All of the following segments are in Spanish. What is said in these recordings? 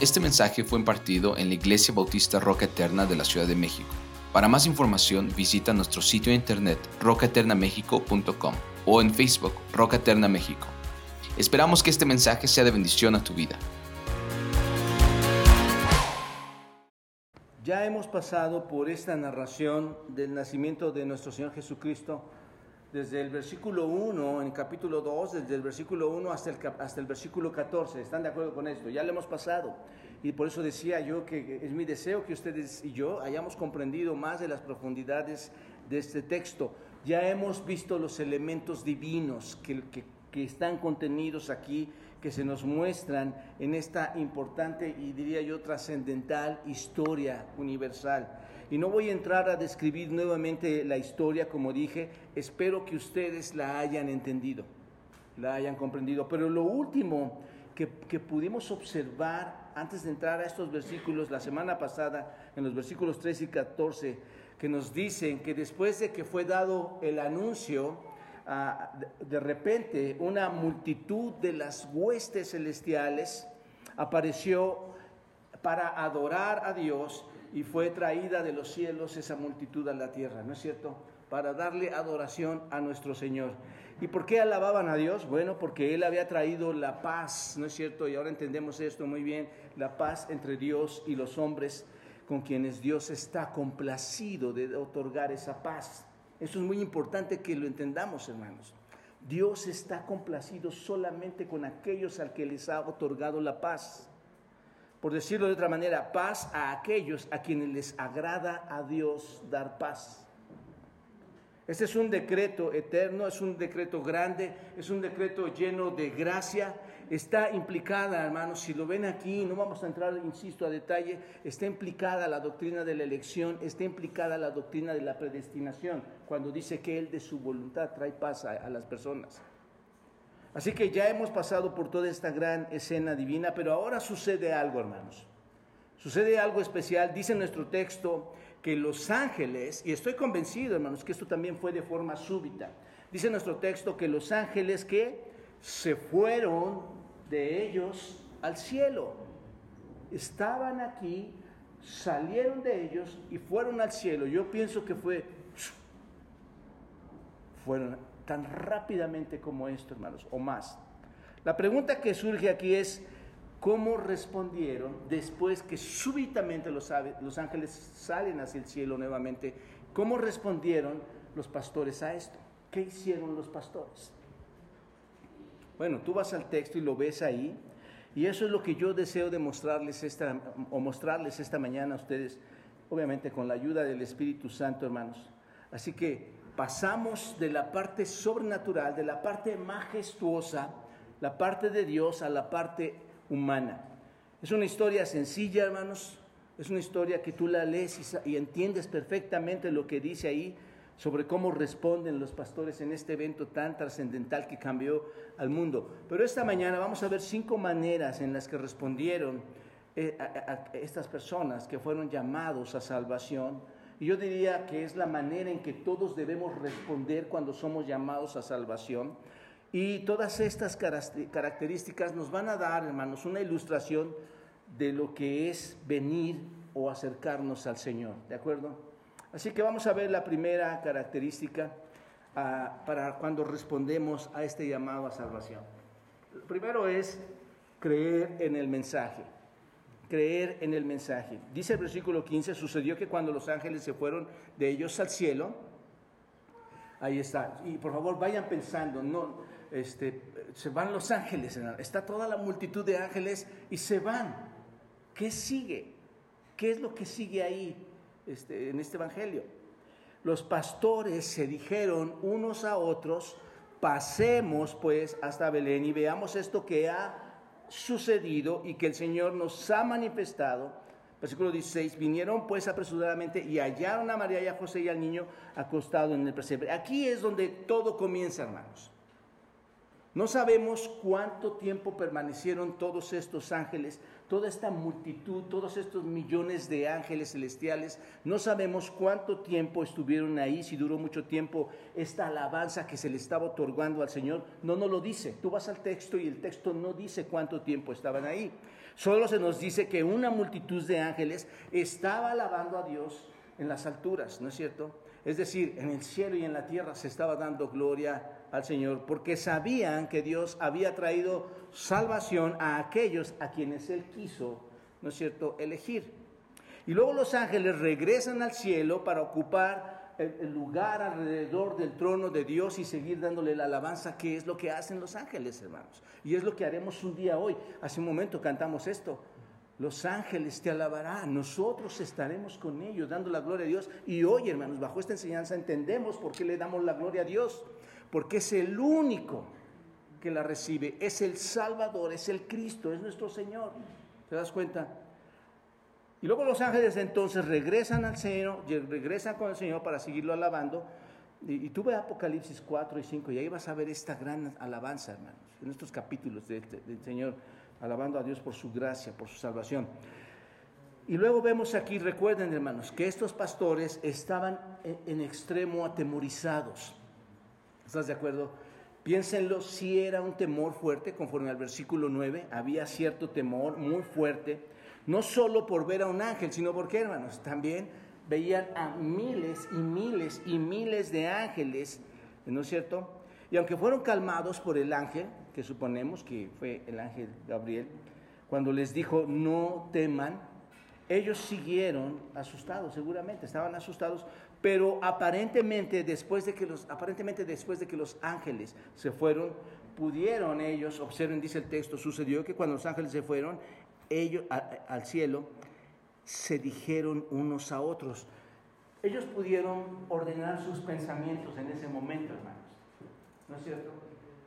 Este mensaje fue impartido en la Iglesia Bautista Roca Eterna de la Ciudad de México. Para más información visita nuestro sitio de internet rocaeternamexico.com o en Facebook Roca Eterna México. Esperamos que este mensaje sea de bendición a tu vida. Ya hemos pasado por esta narración del nacimiento de nuestro Señor Jesucristo desde el versículo 1, en capítulo 2, desde el versículo 1 hasta el, hasta el versículo 14. ¿Están de acuerdo con esto? Ya lo hemos pasado. Y por eso decía yo que es mi deseo que ustedes y yo hayamos comprendido más de las profundidades de este texto. Ya hemos visto los elementos divinos que, que, que están contenidos aquí, que se nos muestran en esta importante y diría yo trascendental historia universal. Y no voy a entrar a describir nuevamente la historia, como dije, espero que ustedes la hayan entendido, la hayan comprendido. Pero lo último que, que, pudimos observar antes de entrar a estos versículos la semana pasada, en los versículos 13 y 14, que nos dicen que después de que fue dado el anuncio, de, de repente una multitud de las huestes celestiales apareció para adorar a Dios y fue traída de los cielos esa multitud a la tierra, ¿no es cierto? Para darle adoración a nuestro Señor. ¿Y por qué alababan a Dios? Bueno, porque Él había traído la paz, ¿no es cierto? Y ahora entendemos esto muy bien, la paz entre Dios y los hombres con quienes Dios está complacido de otorgar esa paz. Eso es muy importante que lo entendamos, hermanos. Dios está complacido solamente con aquellos al que les ha otorgado la paz por decirlo de otra manera, paz a aquellos a quienes les agrada a Dios dar paz. Este es un decreto eterno, es un decreto grande, es un decreto lleno de gracia. Está implicada, hermanos, si lo ven aquí, no vamos a entrar, insisto, a detalle, está implicada la doctrina de la elección, está implicada la doctrina de la predestinación, cuando dice que Él de su voluntad trae paz a, a las personas. Así que ya hemos pasado por toda esta gran escena divina, pero ahora sucede algo, hermanos. Sucede algo especial. Dice nuestro texto que los ángeles, y estoy convencido, hermanos, que esto también fue de forma súbita. Dice nuestro texto que los ángeles que se fueron de ellos al cielo. Estaban aquí, salieron de ellos y fueron al cielo. Yo pienso que fue fueron tan rápidamente como esto, hermanos, o más. La pregunta que surge aquí es, ¿cómo respondieron después que súbitamente los, ángeles salen hacia el cielo nuevamente? ¿Cómo respondieron los pastores a esto? ¿Qué hicieron los pastores? Bueno, tú vas al texto y lo ves ahí, y eso es lo que yo deseo demostrarles esta, o mostrarles esta mañana a ustedes, obviamente con la ayuda del Espíritu Santo, hermanos. Así que pasamos de la parte sobrenatural, de la parte majestuosa, la parte de Dios a la parte humana. Es una historia sencilla, hermanos. Es una historia que tú la lees y, entiendes perfectamente lo que dice ahí sobre cómo responden los pastores en este evento tan trascendental que cambió al mundo. Pero esta mañana vamos a ver cinco maneras en las que respondieron eh, estas personas que fueron llamados a salvación yo diría que es la manera en que todos debemos responder cuando somos llamados a salvación. Y todas estas características nos van a dar, hermanos, una ilustración de lo que es venir o acercarnos al Señor. ¿De acuerdo? Así que vamos a ver la primera característica uh, para cuando respondemos a este llamado a salvación. Primero es creer en el mensaje creer en el mensaje. Dice el versículo 15, sucedió que cuando los ángeles se fueron de ellos al cielo, ahí está, y por favor vayan pensando, no, este, se van los ángeles, está toda la multitud de ángeles y se van. ¿Qué sigue? ¿Qué es lo que sigue ahí este, en este evangelio? Los pastores se dijeron unos a otros, pasemos pues hasta Belén y veamos esto que ha sucedido y que el Señor nos ha manifestado. Versículo 16, vinieron pues apresuradamente y hallaron a María y a José y al niño acostado en el pesebre. Aquí es donde todo comienza, hermanos. No sabemos cuánto tiempo permanecieron todos estos ángeles, toda esta multitud, todos estos millones de ángeles celestiales. No sabemos cuánto tiempo estuvieron ahí, si duró mucho tiempo esta alabanza que se le estaba otorgando al Señor. No nos lo dice. Tú vas al texto y el texto no dice cuánto tiempo estaban ahí. Solo se nos dice que una multitud de ángeles estaba alabando a Dios en las alturas, ¿no es cierto? Es decir, en el cielo y en la tierra se estaba dando gloria al Señor, porque sabían que Dios había traído salvación a aquellos a quienes Él quiso, ¿no es cierto?, elegir. Y luego los ángeles regresan al cielo para ocupar el, lugar alrededor del trono de Dios y seguir dándole la alabanza, que es lo que hacen los ángeles, hermanos. Y es lo que haremos un día hoy. Hace un momento cantamos esto. Los ángeles te alabarán, nosotros estaremos con ellos dando la gloria a Dios. Y hoy, hermanos, bajo esta enseñanza entendemos por qué le damos la gloria a Dios, porque es el único que la recibe, es el Salvador, es el Cristo, es nuestro Señor. ¿Te das cuenta? Y luego los ángeles entonces regresan al Señor, regresan con el Señor para seguirlo alabando. Y, tú ve Apocalipsis 4 y 5 y ahí vas a ver esta gran alabanza, hermanos, en estos capítulos del Señor alabando a Dios por su gracia, por su salvación. Y luego vemos aquí, recuerden hermanos, que estos pastores estaban en, extremo atemorizados. ¿Estás de acuerdo? Piénsenlo, si era un temor fuerte, conforme al versículo 9, había cierto temor muy fuerte, no solo por ver a un ángel, sino porque, hermanos, también veían a miles y miles y miles de ángeles, ¿no es cierto? Y aunque fueron calmados por el ángel, que suponemos que fue el ángel Gabriel, cuando les dijo no teman, ellos siguieron asustados, seguramente, estaban asustados, pero aparentemente después de que los, aparentemente después de que los ángeles se fueron, pudieron ellos, observen, dice el texto, sucedió que cuando los ángeles se fueron, ellos al cielo, se dijeron unos a otros. Ellos pudieron ordenar sus pensamientos en ese momento, hermanos. ¿No es cierto?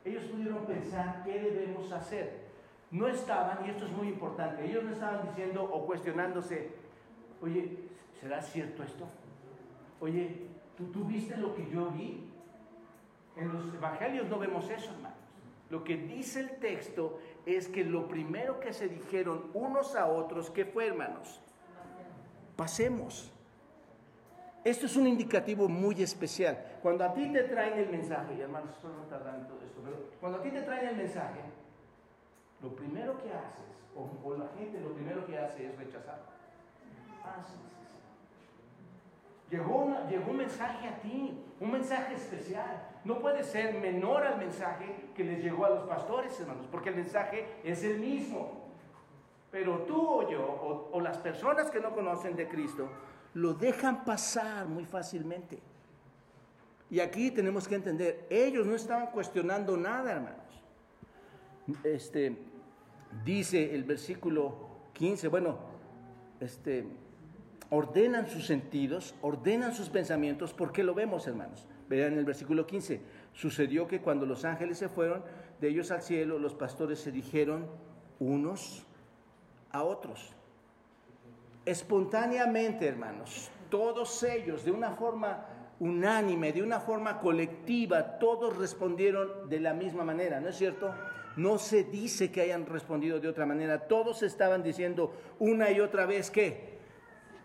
ellos pudieron pensar qué debemos hacer. No estaban, y esto es muy importante, ellos no estaban diciendo o cuestionándose, oye, ¿será cierto esto? Oye, ¿tú, ¿tú viste lo que yo vi? En los evangelios no vemos eso, hermanos. Lo que dice el texto es que lo primero que se dijeron unos a otros, ¿qué fue, hermanos? Pasemos. Esto es un indicativo muy especial. Cuando a ti te traen el mensaje, y hermanos, estoy en todo esto, pero cuando a ti te traen el mensaje, lo primero que haces, o, la gente lo primero que hace es rechazar. Llegó un mensaje a ti, un mensaje especial. No puede ser menor al mensaje que les llegó a los pastores, hermanos, porque el mensaje es el mismo. Pero tú o yo, o, o las personas que no conocen de Cristo, lo dejan pasar muy fácilmente. Y aquí tenemos que entender, ellos no estaban cuestionando nada, hermanos. Este, dice el versículo 15, bueno, este, ordenan sus sentidos, ordenan sus pensamientos, ¿por qué lo vemos, hermanos? Vean el versículo 15, sucedió que cuando los ángeles se fueron de ellos al cielo, los pastores se dijeron unos a otros espontáneamente, hermanos, todos ellos, de una forma unánime, de una forma colectiva, todos respondieron de la misma manera, ¿no es cierto? No se dice que hayan respondido de otra manera, todos estaban diciendo una y otra vez que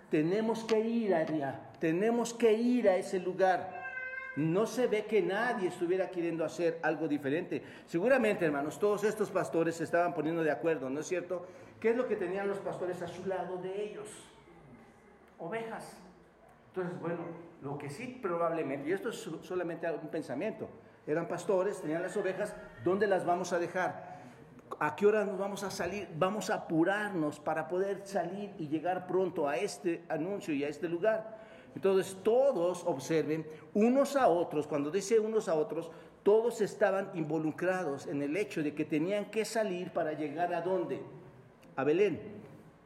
tenemos que ir allá, tenemos que ir a ese lugar. No se ve que nadie estuviera queriendo hacer algo diferente. Seguramente, hermanos, todos estos pastores se estaban poniendo de acuerdo, ¿no es cierto? ¿Qué es lo que tenían los pastores a su lado de ellos? Ovejas. Entonces, bueno, lo que sí probablemente, y esto es solamente un pensamiento, eran pastores, tenían las ovejas, ¿dónde las vamos a dejar? ¿A qué hora nos vamos a salir? Vamos a apurarnos para poder salir y llegar pronto a este anuncio y a este lugar. Entonces todos observen, unos a otros, cuando dice unos a otros, todos estaban involucrados en el hecho de que tenían que salir para llegar a dónde? A Belén.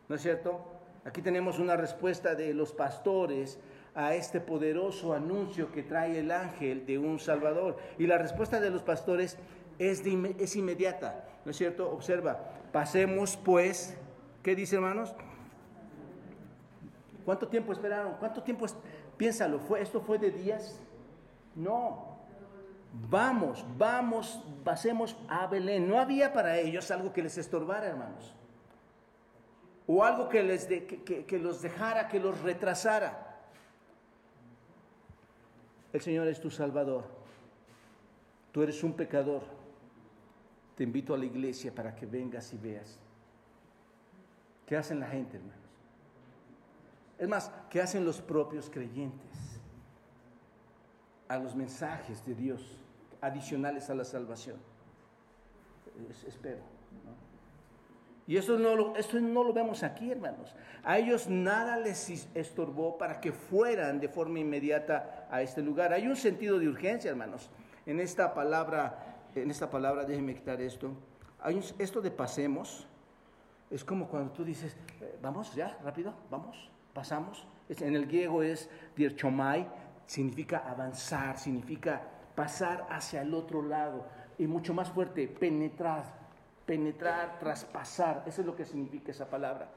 ¿No es cierto? Aquí tenemos una respuesta de los pastores a este poderoso anuncio que trae el ángel de un Salvador. Y la respuesta de los pastores es, es inmediata, ¿no es cierto? Observa, pasemos pues, ¿qué dice hermanos? ¿Cuánto tiempo esperaron? ¿Cuánto tiempo? Piénsalo, ¿fue, ¿esto fue de días? No. vamos, vamos, pasemos a Belén. No había para ellos algo que les estorbara, hermanos. O algo que, les que los dejara, que los retrasara. El Señor es tu Salvador. Tú eres un pecador. Te invito a la iglesia para que vengas y veas. ¿Qué hacen la gente, hermanos? Es más, ¿qué hacen los propios creyentes a los mensajes de Dios adicionales a la salvación? espero. Y eso no, lo, eso no lo vemos aquí, hermanos. A ellos nada les estorbó para que fueran de forma inmediata a este lugar. Hay un sentido de urgencia, hermanos. En esta palabra, en esta palabra, déjenme quitar esto. Hay esto de pasemos, es como cuando tú dices, eh, vamos ya, rápido, vamos, pasamos. En el griego es dirchomai, significa avanzar, significa pasar hacia el otro lado. Y mucho más fuerte, penetrar, penetrar, traspasar. Eso es lo que significa esa palabra.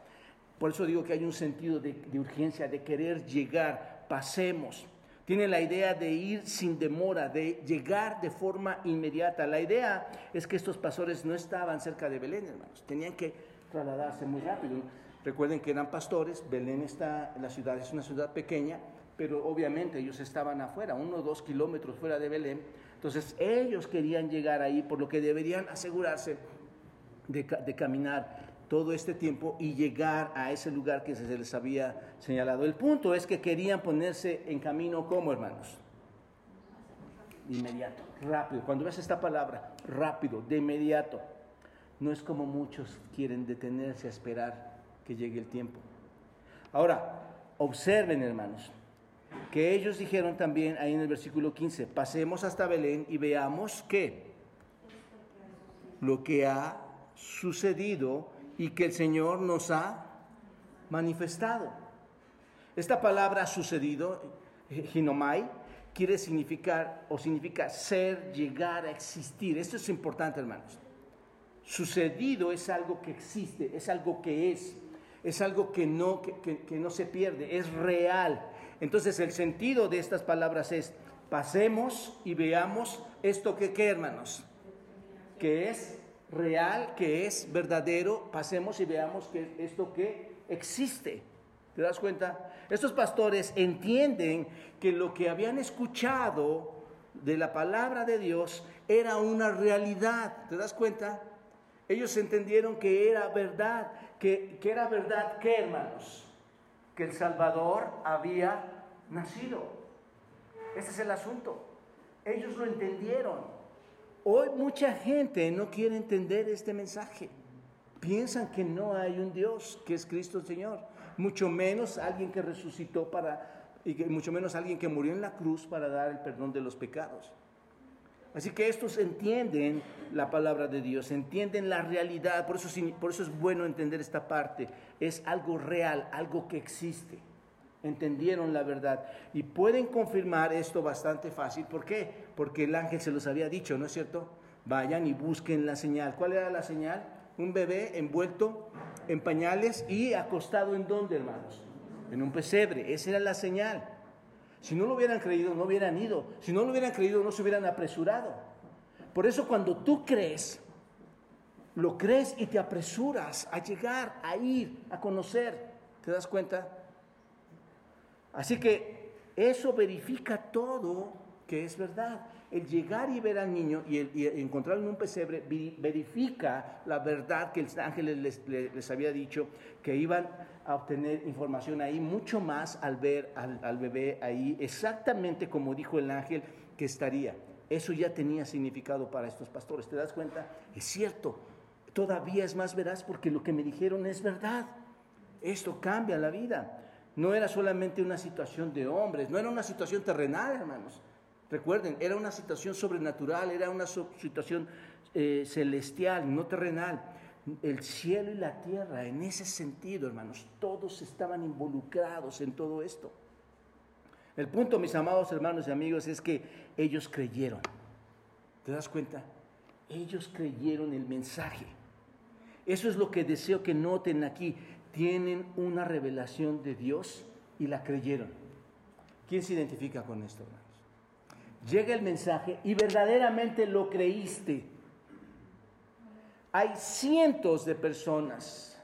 Por eso digo que hay un sentido de, urgencia, de querer llegar, pasemos. Tiene la idea de ir sin demora, de llegar de forma inmediata. La idea es que estos pastores no estaban cerca de Belén, hermanos. Tenían que trasladarse muy rápido. Recuerden que eran pastores, Belén está, la ciudad es una ciudad pequeña, pero obviamente ellos estaban afuera, uno o dos kilómetros fuera de Belén. Entonces ellos querían llegar ahí, por lo que deberían asegurarse de, caminar todo este tiempo y llegar a ese lugar que se les había señalado. El punto es que querían ponerse en camino como hermanos. Inmediato, rápido. Cuando ves esta palabra, rápido, de inmediato. No es como muchos quieren detenerse a esperar que llegue el tiempo. Ahora, observen hermanos, que ellos dijeron también ahí en el versículo 15, pasemos hasta Belén y veamos qué, lo que ha sucedido y que el Señor nos ha manifestado. Esta palabra sucedido, ginomai, quiere significar o significa ser, llegar a existir. Esto es importante, hermanos. Sucedido es algo que existe, es algo que es, es algo que no, que, no se pierde, es real. Entonces el sentido de estas palabras es, pasemos y veamos esto que, ¿qué, hermanos? Que es real, que es verdadero, pasemos y veamos que esto que existe. ¿Te das cuenta? Estos pastores entienden que lo que habían escuchado de la palabra de Dios era una realidad. ¿Te das cuenta? Ellos entendieron que era verdad, que, que era verdad, ¿qué hermanos? Que el Salvador había nacido. Ese es el asunto. Ellos lo entendieron. Hoy mucha gente no quiere entender este mensaje. Piensan que no hay un Dios, que es Cristo el Señor. Mucho menos alguien que resucitó para, y mucho menos alguien que murió en la cruz para dar el perdón de los pecados. Así que estos entienden la palabra de Dios, entienden la realidad, por eso, por eso es bueno entender esta parte. Es algo real, algo que existe entendieron la verdad. Y pueden confirmar esto bastante fácil. ¿Por qué? Porque el ángel se los había dicho, ¿no es cierto? Vayan y busquen la señal. ¿Cuál era la señal? Un bebé envuelto en pañales y acostado en dónde, hermanos? En un pesebre. Esa era la señal. Si no lo hubieran creído, no hubieran ido. Si no lo hubieran creído, no se hubieran apresurado. Por eso cuando tú crees, lo crees y te apresuras a llegar, a ir, a conocer. ¿Te das cuenta? Así que eso verifica todo que es verdad. El llegar y ver al niño y, encontrarlo en un pesebre verifica la verdad que el ángel les, había dicho, que iban a obtener información ahí mucho más al ver al, al bebé ahí, exactamente como dijo el ángel que estaría. Eso ya tenía significado para estos pastores. ¿Te das cuenta? Es cierto, todavía es más veraz porque lo que me dijeron es verdad. Esto cambia la vida. No era solamente una situación de hombres, no era una situación terrenal, hermanos. Recuerden, era una situación sobrenatural, era una situación eh, celestial, no terrenal. El cielo y la tierra, en ese sentido, hermanos, todos estaban involucrados en todo esto. El punto, mis amados hermanos y amigos, es que ellos creyeron. ¿Te das cuenta? Ellos creyeron el mensaje. Eso es lo que deseo que noten aquí tienen una revelación de Dios y la creyeron. ¿Quién se identifica con esto, hermanos? llega el mensaje y verdaderamente lo creíste. Hay cientos de personas,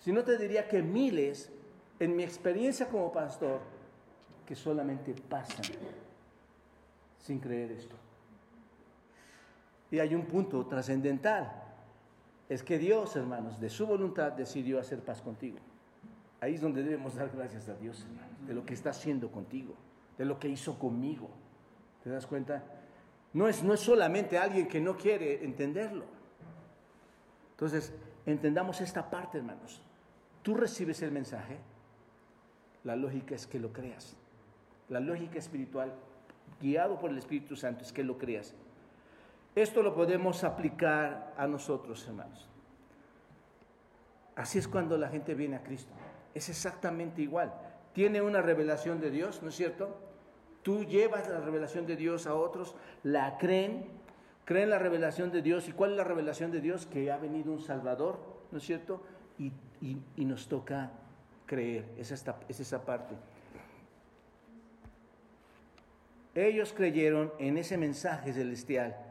si no te diría que miles, en mi experiencia como pastor, que solamente pasan sin creer esto. Y hay un punto trascendental. Es que Dios, hermanos, de su voluntad decidió hacer paz contigo. Ahí es donde debemos dar gracias a Dios, hermanos, de lo que está haciendo contigo, de lo que hizo conmigo. ¿Te das cuenta? No es, no es solamente alguien que no quiere entenderlo. Entonces, entendamos esta parte, hermanos. Tú recibes el mensaje, la lógica es que lo creas. La lógica espiritual, guiado por el Espíritu Santo, es que lo creas. Esto lo podemos aplicar a nosotros, hermanos. Así es cuando la gente viene a Cristo. Es exactamente igual. Tiene una revelación de Dios, ¿no es cierto? Tú llevas la revelación de Dios a otros, la creen, creen la revelación de Dios. ¿Y cuál es la revelación de Dios? Que ha venido un Salvador, ¿no es cierto? Y, nos toca creer. Es, esta, es esa parte. Ellos creyeron en ese mensaje celestial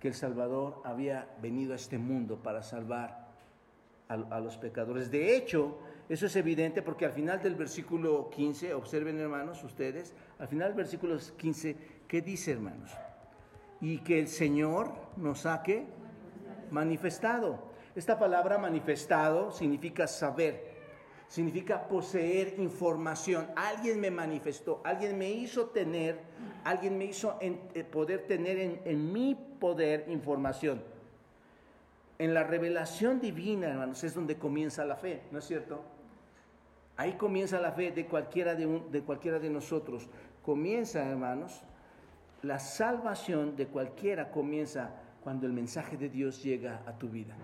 que el Salvador había venido a este mundo para salvar a, los pecadores. De hecho, eso es evidente porque al final del versículo 15, observen hermanos ustedes, al final del versículo 15, ¿qué dice hermanos? Y que el Señor nos saque manifestado. Esta palabra manifestado significa saber, significa poseer información. Alguien me manifestó, alguien me hizo tener, alguien me hizo eh, poder tener en, en mi poder información. En la revelación divina, hermanos, es donde comienza la fe, ¿no es cierto? Ahí comienza la fe de cualquiera de, de cualquiera de nosotros. Comienza, hermanos, la salvación de cualquiera comienza cuando el mensaje de Dios llega a tu vida.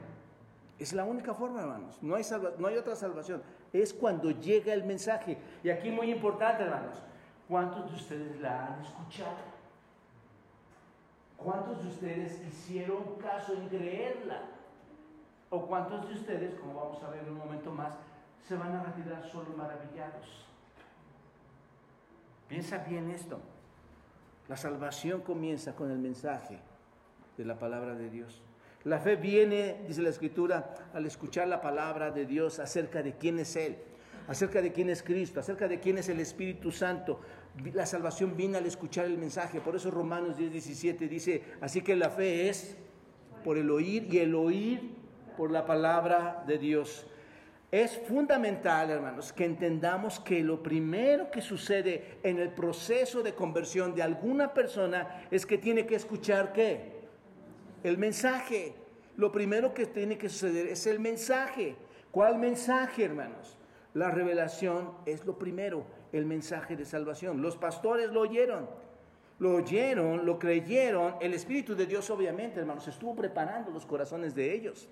Es la única forma, hermanos. No hay, no hay otra salvación. Es cuando llega el mensaje. Y aquí muy importante, hermanos. ¿Cuántos de ustedes la han escuchado? ¿Cuántos de ustedes hicieron caso en creerla? ¿O cuántos de ustedes, como vamos a ver en un momento más, se van a retirar solo maravillados? Piensa bien esto. La salvación comienza con el mensaje de la palabra de Dios. La fe viene, dice la Escritura, al escuchar la palabra de Dios acerca de quién es Él, acerca de quién es Cristo, acerca de quién es el Espíritu Santo. La salvación viene al escuchar el mensaje. Por eso Romanos 10, 17 dice, así que la fe es por el oír y el oír por la palabra de Dios. Es fundamental, hermanos, que entendamos que lo primero que sucede en el proceso de conversión de alguna persona es que tiene que escuchar qué? El mensaje. Lo primero que tiene que suceder es el mensaje. ¿Cuál mensaje, hermanos? La revelación es lo primero, el mensaje de salvación. Los pastores lo oyeron, lo oyeron, lo creyeron. El Espíritu de Dios, obviamente, hermanos, estuvo preparando los corazones de ellos.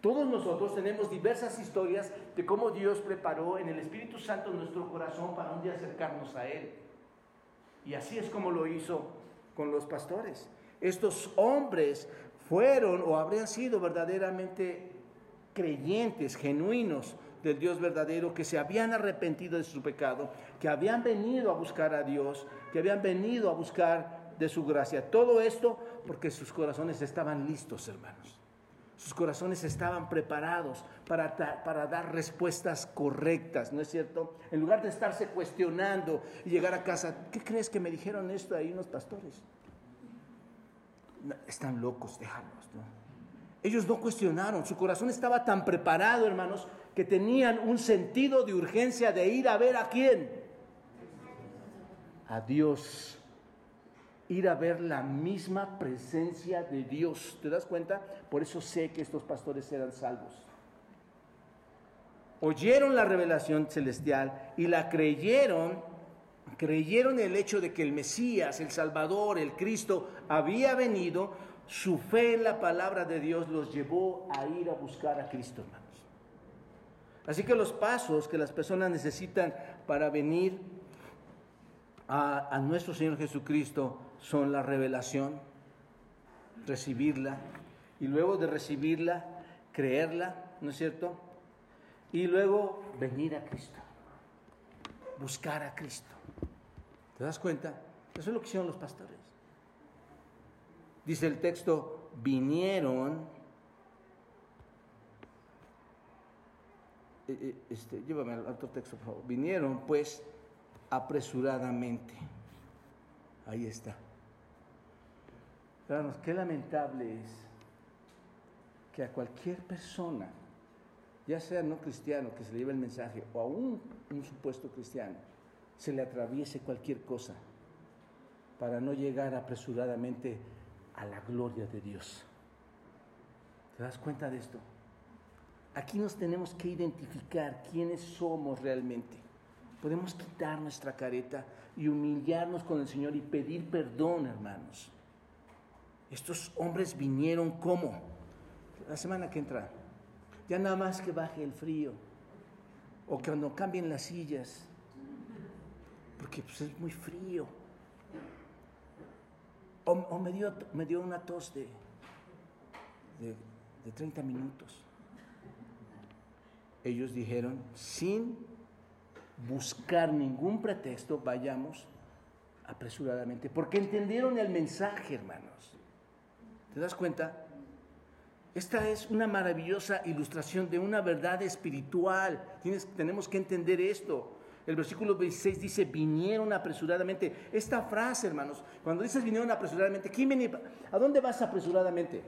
Todos nosotros tenemos diversas historias de cómo Dios preparó en el Espíritu Santo nuestro corazón para un día acercarnos a Él. Y así es como lo hizo con los pastores. Estos hombres fueron o habrían sido verdaderamente creyentes, genuinos del Dios verdadero, que se habían arrepentido de su pecado, que habían venido a buscar a Dios, que habían venido a buscar de su gracia. Todo esto porque sus corazones estaban listos, hermanos. Sus corazones estaban preparados para, para, dar respuestas correctas, ¿no es cierto? En lugar de estarse cuestionando y llegar a casa, ¿qué crees que me dijeron esto ahí unos pastores? Están locos, déjalos. Ellos no cuestionaron, su corazón estaba tan preparado, hermanos, que tenían un sentido de urgencia de ir a ver a quién. A Dios. Ir a ver la misma presencia de Dios. ¿Te das cuenta? Por eso sé que estos pastores eran salvos. Oyeron la revelación celestial y la creyeron creyeron el hecho de que el Mesías, el Salvador, el Cristo había venido, su fe en la palabra de Dios los llevó a ir a buscar a Cristo, hermanos. Así que los pasos que las personas necesitan para venir a, a nuestro Señor Jesucristo son la revelación, recibirla, y luego de recibirla, creerla, ¿no es cierto? Y luego venir a Cristo, buscar a Cristo. ¿Te das cuenta? Eso es lo que hicieron los pastores. Dice el texto, vinieron, eh, eh, este, llévame al otro texto, por favor. Vinieron pues apresuradamente. Ahí está. Hermanos, qué lamentable es que a cualquier persona, ya sea no cristiano que se le lleve el mensaje o a un, un supuesto cristiano, se le atraviese cualquier cosa para no llegar apresuradamente a la gloria de Dios. ¿Te das cuenta de esto? Aquí nos tenemos que identificar quiénes somos realmente. Podemos quitar nuestra careta y humillarnos con el Señor y pedir perdón, hermanos. Estos hombres vinieron como la semana que entra. Ya nada más que baje el frío o que cuando cambien las sillas, porque pues, es muy frío. O, me, dio, me, dio, una tos de, de, de 30 minutos. Ellos dijeron, sin buscar ningún pretexto, vayamos apresuradamente, porque entendieron el mensaje, hermanos. ¿Te das cuenta? Esta es una maravillosa ilustración de una verdad espiritual. Tenemos que entender esto. El versículo 26 dice, vinieron apresuradamente. Esta frase, hermanos, cuando dices vinieron apresuradamente, ¿quién viene? ¿A dónde vas apresuradamente?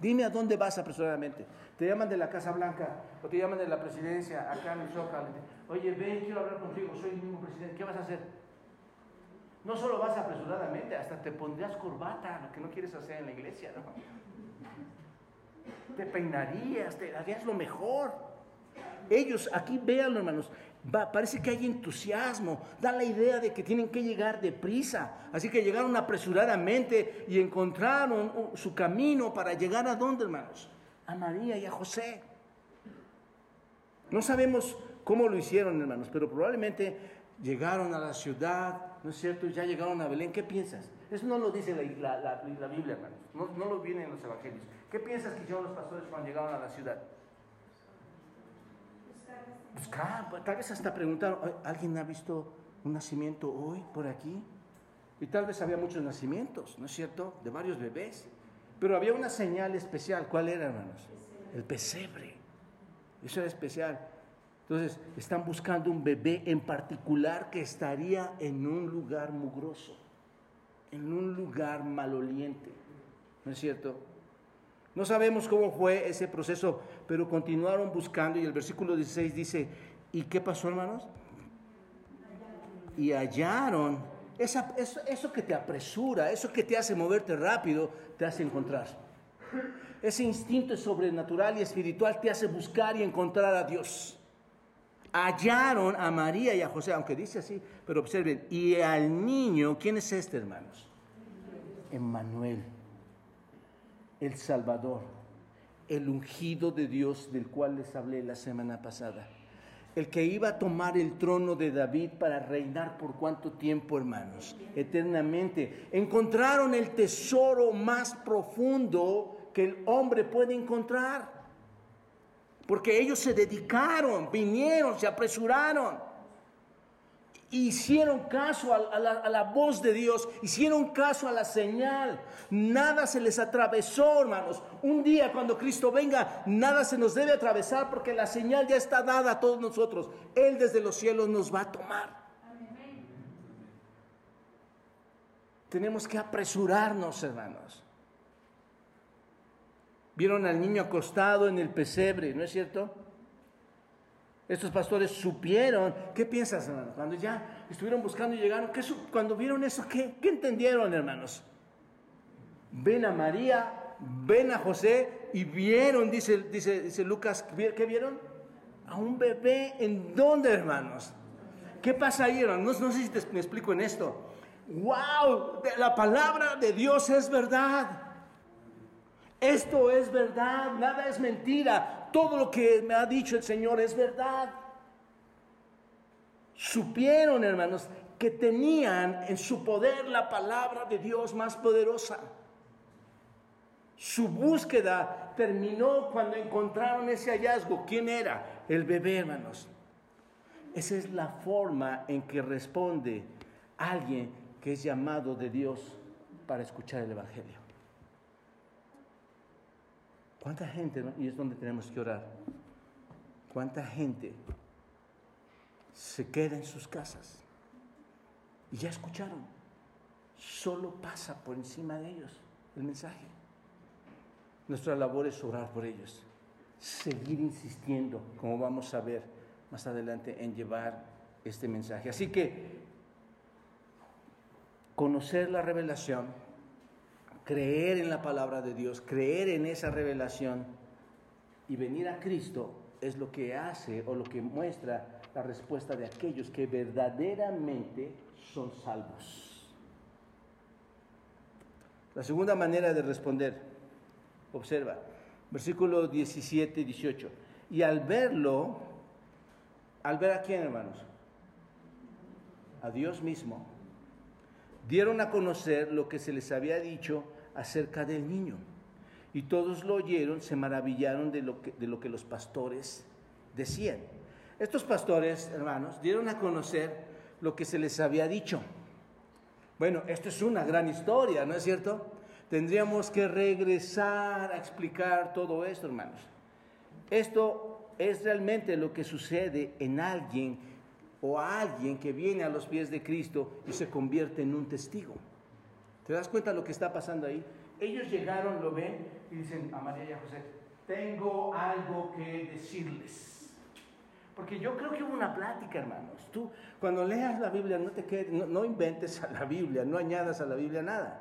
Dime a dónde vas apresuradamente. Te llaman de la Casa Blanca o te llaman de la presidencia acá en el Zócalo. Oye, ven, quiero hablar contigo, soy el mismo presidente. ¿Qué vas a hacer? No solo vas apresuradamente, hasta te pondrías corbata, lo que no quieres hacer en la iglesia, ¿no? Te peinarías, te harías lo mejor. Ellos, aquí véanlo hermanos, parece que hay entusiasmo, da la idea de que tienen que llegar deprisa. Así que llegaron apresuradamente y encontraron uh, su camino para llegar a dónde, hermanos? A María y a José. No sabemos cómo lo hicieron, hermanos, pero probablemente llegaron a la ciudad, ¿no es cierto? Ya llegaron a Belén. ¿Qué piensas? Eso no lo dice la, Biblia, hermanos. No, no, lo viene en los evangelios. ¿Qué piensas que hicieron los pastores cuando llegaron a la ciudad? Pues, tal vez hasta preguntaron, ¿alguien ha visto un nacimiento hoy por aquí? Y tal vez había muchos nacimientos, ¿no es cierto? De varios bebés. Pero había una señal especial. ¿Cuál era, hermanos? El pesebre. Eso era especial. Entonces, están buscando un bebé en particular que estaría en un lugar mugroso, en un lugar maloliente. ¿No es cierto? No sabemos cómo fue ese proceso, pero continuaron buscando y el versículo 16 dice, ¿y qué pasó hermanos? Y hallaron, eso, eso que te apresura, eso que te hace moverte rápido, te hace encontrar. Ese instinto sobrenatural y espiritual te hace buscar y encontrar a Dios. Hallaron a María y a José, aunque dice así, pero observen, y al niño, ¿quién es este, hermanos? Emmanuel el Salvador, el ungido de Dios del cual les hablé la semana pasada. El que iba a tomar el trono de David para reinar por cuánto tiempo, hermanos, eternamente. Encontraron el tesoro más profundo que el hombre puede encontrar. Porque ellos se dedicaron, vinieron, se apresuraron hicieron caso a, la, voz de Dios, hicieron caso a la señal. Nada se les atravesó, hermanos. Un día cuando Cristo venga, nada se nos debe atravesar porque la señal ya está dada a todos nosotros. Él desde los cielos nos va a tomar. Tenemos que apresurarnos, hermanos. Vieron al niño acostado en el pesebre, ¿no es cierto? Estos pastores supieron. ¿Qué piensas, hermanos? Cuando ya estuvieron buscando y llegaron, ¿qué, cuando vieron eso, ¿qué, ¿qué entendieron, hermanos? Ven a María, ven a José y vieron, dice, dice, dice Lucas, ¿qué vieron? A un bebé. ¿En dónde, hermanos? ¿Qué pasa ahí, hermanos? No, sé si te, explico en esto. ¡Wow! La palabra de Dios es verdad. Esto es verdad, nada es mentira. Todo lo que me ha dicho el Señor es verdad. Supieron, hermanos, que tenían en su poder la palabra de Dios más poderosa. Su búsqueda terminó cuando encontraron ese hallazgo. ¿Quién era? El bebé, hermanos. Esa es la forma en que responde alguien que es llamado de Dios para escuchar el Evangelio. ¿Cuánta gente, y es donde tenemos que orar, cuánta gente se queda en sus casas y ya escucharon, solo pasa por encima de ellos el mensaje. Nuestra labor es orar por ellos, seguir insistiendo, como vamos a ver más adelante, en llevar este mensaje. Así que conocer la revelación, creer en la palabra de Dios, creer en esa revelación y venir a Cristo es lo que hace o lo que muestra la respuesta de aquellos que verdaderamente son salvos. La segunda manera de responder, observa, versículo 17 y 18. Y al verlo, al ver a quién, hermanos? A Dios mismo. Dieron a conocer lo que se les había dicho acerca del niño. Y todos lo oyeron, se maravillaron de lo que, de lo que los pastores decían. Estos pastores, hermanos, dieron a conocer lo que se les había dicho. Bueno, esto es una gran historia, ¿no es cierto? Tendríamos que regresar a explicar todo esto, hermanos. Esto es realmente lo que sucede en alguien o a alguien que viene a los pies de Cristo y se convierte en un testigo. ¿Te das cuenta de lo que está pasando ahí? Ellos llegaron, lo ven y dicen a María y a José, tengo algo que decirles. Porque yo creo que hubo una plática, hermanos. Tú, cuando leas la Biblia, no, te quedes, no, inventes a la Biblia, no añadas a la Biblia nada.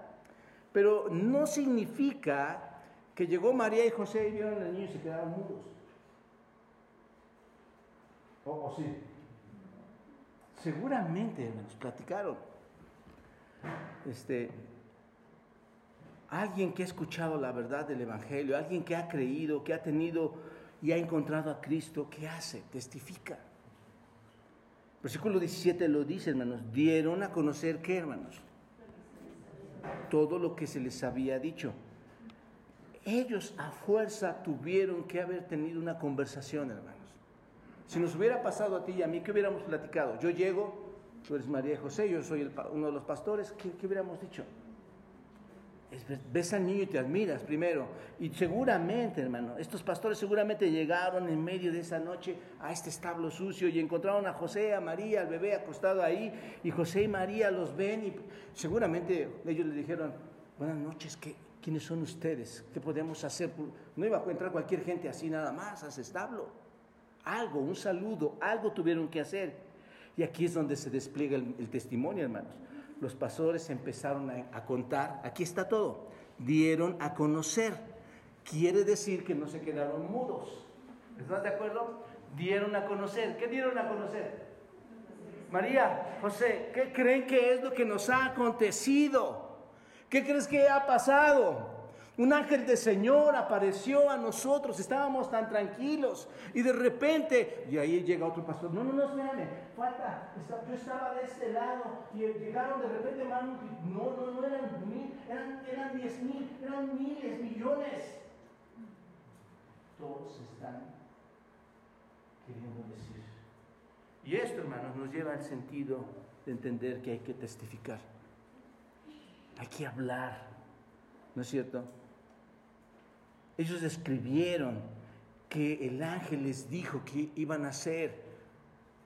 Pero no significa que llegó María y José y vieron al niño y se quedaron mudos. ¿O, sí? Seguramente, hermanos, platicaron. Este, alguien que ha escuchado la verdad del Evangelio, alguien que ha creído, que ha tenido y ha encontrado a Cristo, ¿qué hace? Testifica. Versículo 17 lo dice, hermanos, dieron a conocer qué, hermanos? Todo lo que se les había dicho. Ellos a fuerza tuvieron que haber tenido una conversación, hermanos. Si nos hubiera pasado a ti y a mí, ¿qué hubiéramos platicado? Yo llego, tú eres María José, yo soy uno de los pastores, ¿qué, qué hubiéramos dicho? Ves al niño y te admiras primero. Y seguramente, hermano, estos pastores seguramente llegaron en medio de esa noche a este establo sucio y encontraron a José, a María, al bebé acostado ahí. Y José y María los ven y seguramente ellos le dijeron, buenas noches, ¿qué, ¿quiénes son ustedes? ¿Qué podemos hacer? No iba a encontrar cualquier gente así nada más a ese establo. Algo, un saludo, algo tuvieron que hacer. Y aquí es donde se despliega el testimonio, hermanos los pastores empezaron a, contar, aquí está todo, dieron a conocer. Quiere decir que no se quedaron mudos. ¿Estás de acuerdo? Dieron a conocer. ¿Qué dieron a conocer? María, José, ¿qué creen que es lo que nos ha acontecido? ¿Qué crees que ha pasado? Un ángel del Señor apareció a nosotros, estábamos tan tranquilos y de repente, y ahí llega otro pastor, no, no, no, espérame, falta, yo estaba de este lado y llegaron de repente, hermano, no, no, no eran mil, eran, eran diez mil, eran miles, millones. Todos están queriendo decir. Y esto, hermanos, nos lleva al sentido de entender que hay que testificar, hay que hablar, ¿no es cierto? Ellos describieron que el ángel les dijo que iban a hacer.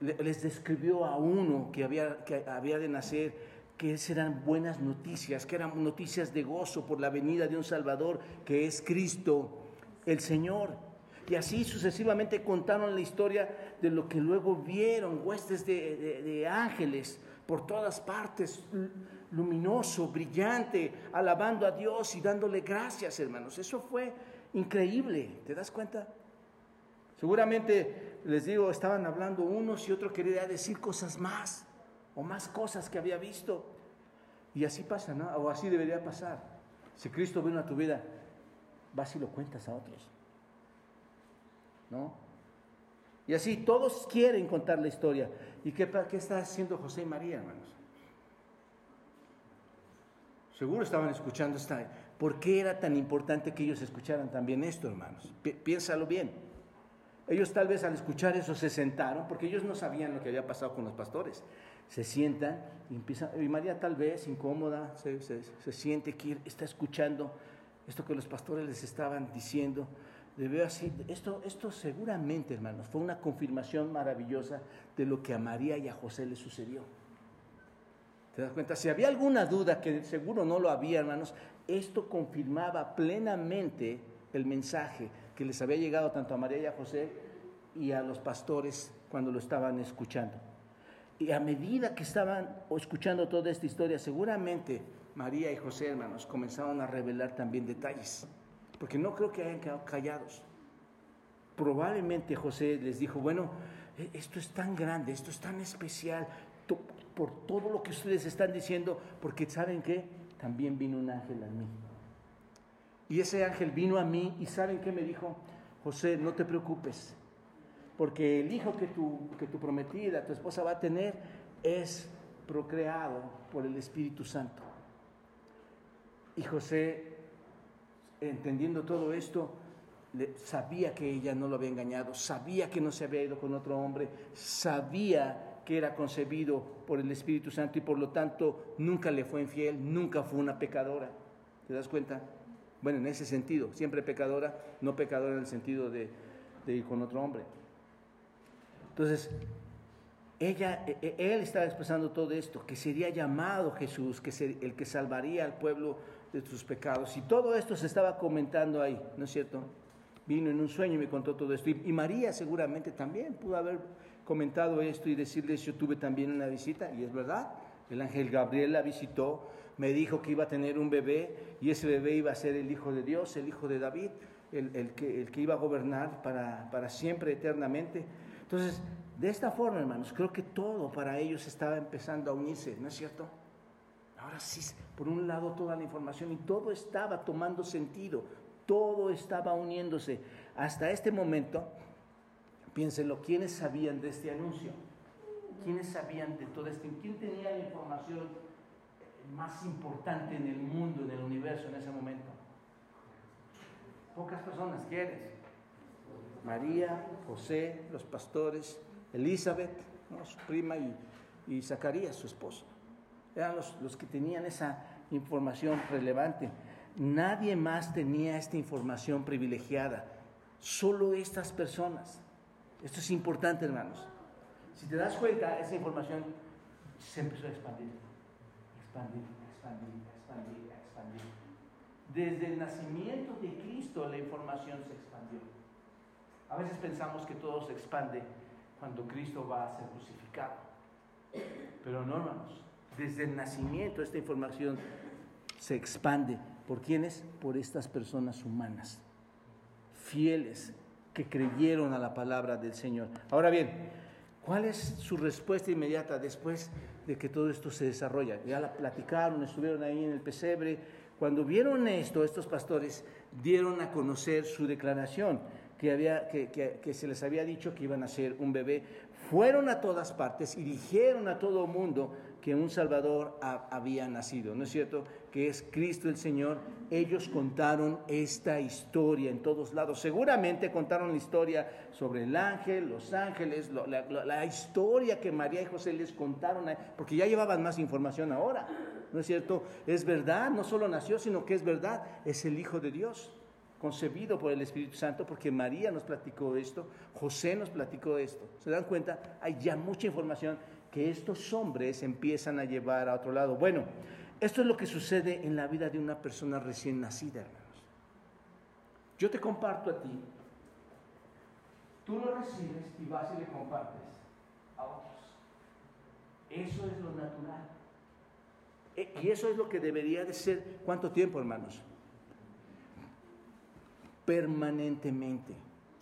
Les describió a uno que había, que había de nacer, que eran buenas noticias, que eran noticias de gozo por la venida de un Salvador, que es Cristo, el Señor. Y así sucesivamente contaron la historia de lo que luego vieron, huestes de ángeles por todas partes, luminoso, brillante, alabando a Dios y dándole gracias, hermanos. Eso fue increíble, ¿te das cuenta? Seguramente, les digo, estaban hablando unos y otros quería decir cosas más, o más cosas que había visto. Y así pasa, ¿no? O así debería pasar. Si Cristo vino a tu vida, vas y lo cuentas a otros. ¿No? Y así todos quieren contar la historia. ¿Y qué, qué está haciendo José y María, hermanos? Seguro estaban escuchando esta. ¿Por qué era tan importante que ellos escucharan también esto, hermanos? piénsalo bien. Ellos tal vez al escuchar eso se sentaron, porque ellos no sabían lo que había pasado con los pastores. Se sientan y empiezan, y María tal vez incómoda, se, siente que está escuchando esto que los pastores les estaban diciendo. De así, esto, esto seguramente, hermanos, fue una confirmación maravillosa de lo que a María y a José les sucedió. ¿Te das cuenta? Si había alguna duda, que seguro no lo había, hermanos, esto confirmaba plenamente el mensaje que les había llegado tanto a María y a José y a los pastores cuando lo estaban escuchando. Y a medida que estaban escuchando toda esta historia, seguramente María y José, hermanos, comenzaron a revelar también detalles, porque no creo que hayan quedado callados. Probablemente José les dijo, bueno, e-, esto es tan grande, esto es tan especial, por todo lo que ustedes están diciendo, porque saben que también vino un ángel a mí. Y ese ángel vino a mí y saben qué me dijo, José, no te preocupes, porque el hijo que tu, que tu prometida, tu esposa va a tener, es procreado por el Espíritu Santo. Y José, entendiendo todo esto, sabía que ella no lo había engañado, sabía que no se había ido con otro hombre, sabía que era concebido por el Espíritu Santo y por lo tanto nunca le fue infiel, nunca fue una pecadora. ¿Te das cuenta? Bueno, en ese sentido, siempre pecadora, no pecadora en el sentido de, ir con otro hombre. Entonces, ella, e, e, él estaba expresando todo esto, que sería llamado Jesús, que el que salvaría al pueblo de sus pecados. Y todo esto se estaba comentando ahí, ¿no es cierto? Vino en un sueño y me contó todo esto. Y María seguramente también pudo haber comentado esto y decirles, yo tuve también una visita, y es verdad, el ángel Gabriel la visitó, me dijo que iba a tener un bebé y ese bebé iba a ser el Hijo de Dios, el Hijo de David, el, que, el que, iba a gobernar para, para, siempre, eternamente. Entonces, de esta forma, hermanos, creo que todo para ellos estaba empezando a unirse, ¿no es cierto? Ahora sí, por un lado toda la información y todo estaba tomando sentido, todo estaba uniéndose. Hasta este momento, Piénsenlo, ¿quiénes sabían de este anuncio? ¿Quiénes sabían de todo esto? ¿Quién tenía la información más importante en el mundo, en el universo en ese momento? Pocas personas, ¿quiénes? María, José, los pastores, Elizabeth, su prima, y, y, Zacarías, su esposo. Eran los, los que tenían esa información relevante. Nadie más tenía esta información privilegiada, solo estas personas. Esto es importante, hermanos. Si te das cuenta, esa información se empezó a expandir, expandir, expandir, expandir, expandir. Desde el nacimiento de Cristo la información se expandió. A veces pensamos que todo se expande cuando Cristo va a ser crucificado. Pero no, hermanos. Desde el nacimiento esta información se expande. ¿Por quiénes? Por estas personas humanas, fieles, que creyeron a la palabra del Señor. Ahora bien, ¿cuál es su respuesta inmediata después de que todo esto se desarrolla? Ya la platicaron, estuvieron ahí en el pesebre. Cuando vieron esto, estos pastores dieron a conocer su declaración, que, se les había dicho que iban a ser un bebé. Fueron a todas partes y dijeron a todo el mundo que un Salvador había nacido, ¿no es cierto? Que es Cristo el Señor. Ellos contaron esta historia en todos lados. Seguramente contaron la historia sobre el ángel, los ángeles, la, historia que María y José les contaron, porque ya llevaban más información ahora, ¿no es cierto? Es verdad, no solo nació, sino que es verdad, es el Hijo de Dios concebido por el Espíritu Santo, porque María nos platicó esto, José nos platicó esto. ¿Se dan cuenta? Hay ya mucha información que estos hombres empiezan a llevar a otro lado. Bueno, esto es lo que sucede en la vida de una persona recién nacida, hermanos. Yo te comparto a ti, tú lo recibes y vas y le compartes a otros. Eso es lo natural. E, y eso es lo que debería de ser, ¿cuánto tiempo, hermanos? Permanentemente.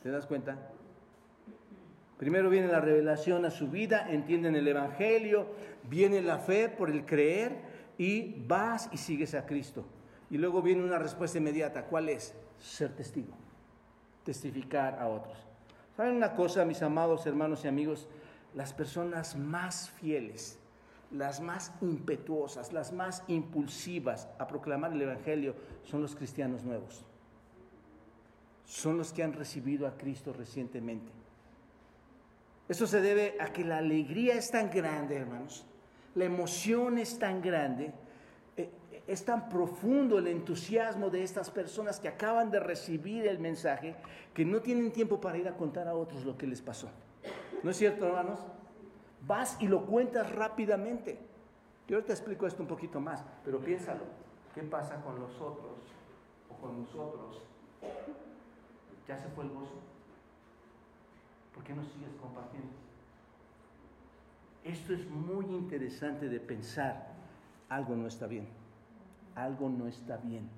¿Te das cuenta? Primero viene la revelación a su vida, entienden el Evangelio, viene la fe por el creer y vas y sigues a Cristo. Y luego viene una respuesta inmediata. ¿Cuál es? Ser testigo, testificar a otros. ¿Saben una cosa, mis amados hermanos y amigos? Las personas más fieles, las más impetuosas, las más impulsivas a proclamar el Evangelio son los cristianos nuevos. Son los que han recibido a Cristo recientemente. Eso se debe a que la alegría es tan grande, hermanos, La emoción es tan grande, eh, es tan profundo el entusiasmo de estas personas que acaban de recibir el mensaje que no tienen tiempo para ir a contar a otros lo que les pasó. ¿No es cierto, hermanos? Vas y lo cuentas rápidamente. Yo ahorita explico esto un poquito más, pero piénsalo. ¿Qué pasa con los otros o con nosotros? ¿Ya se fue el gozo? ¿Por qué no sigues compartiendo? Esto es muy interesante de pensar. Algo no está bien. Algo no está bien.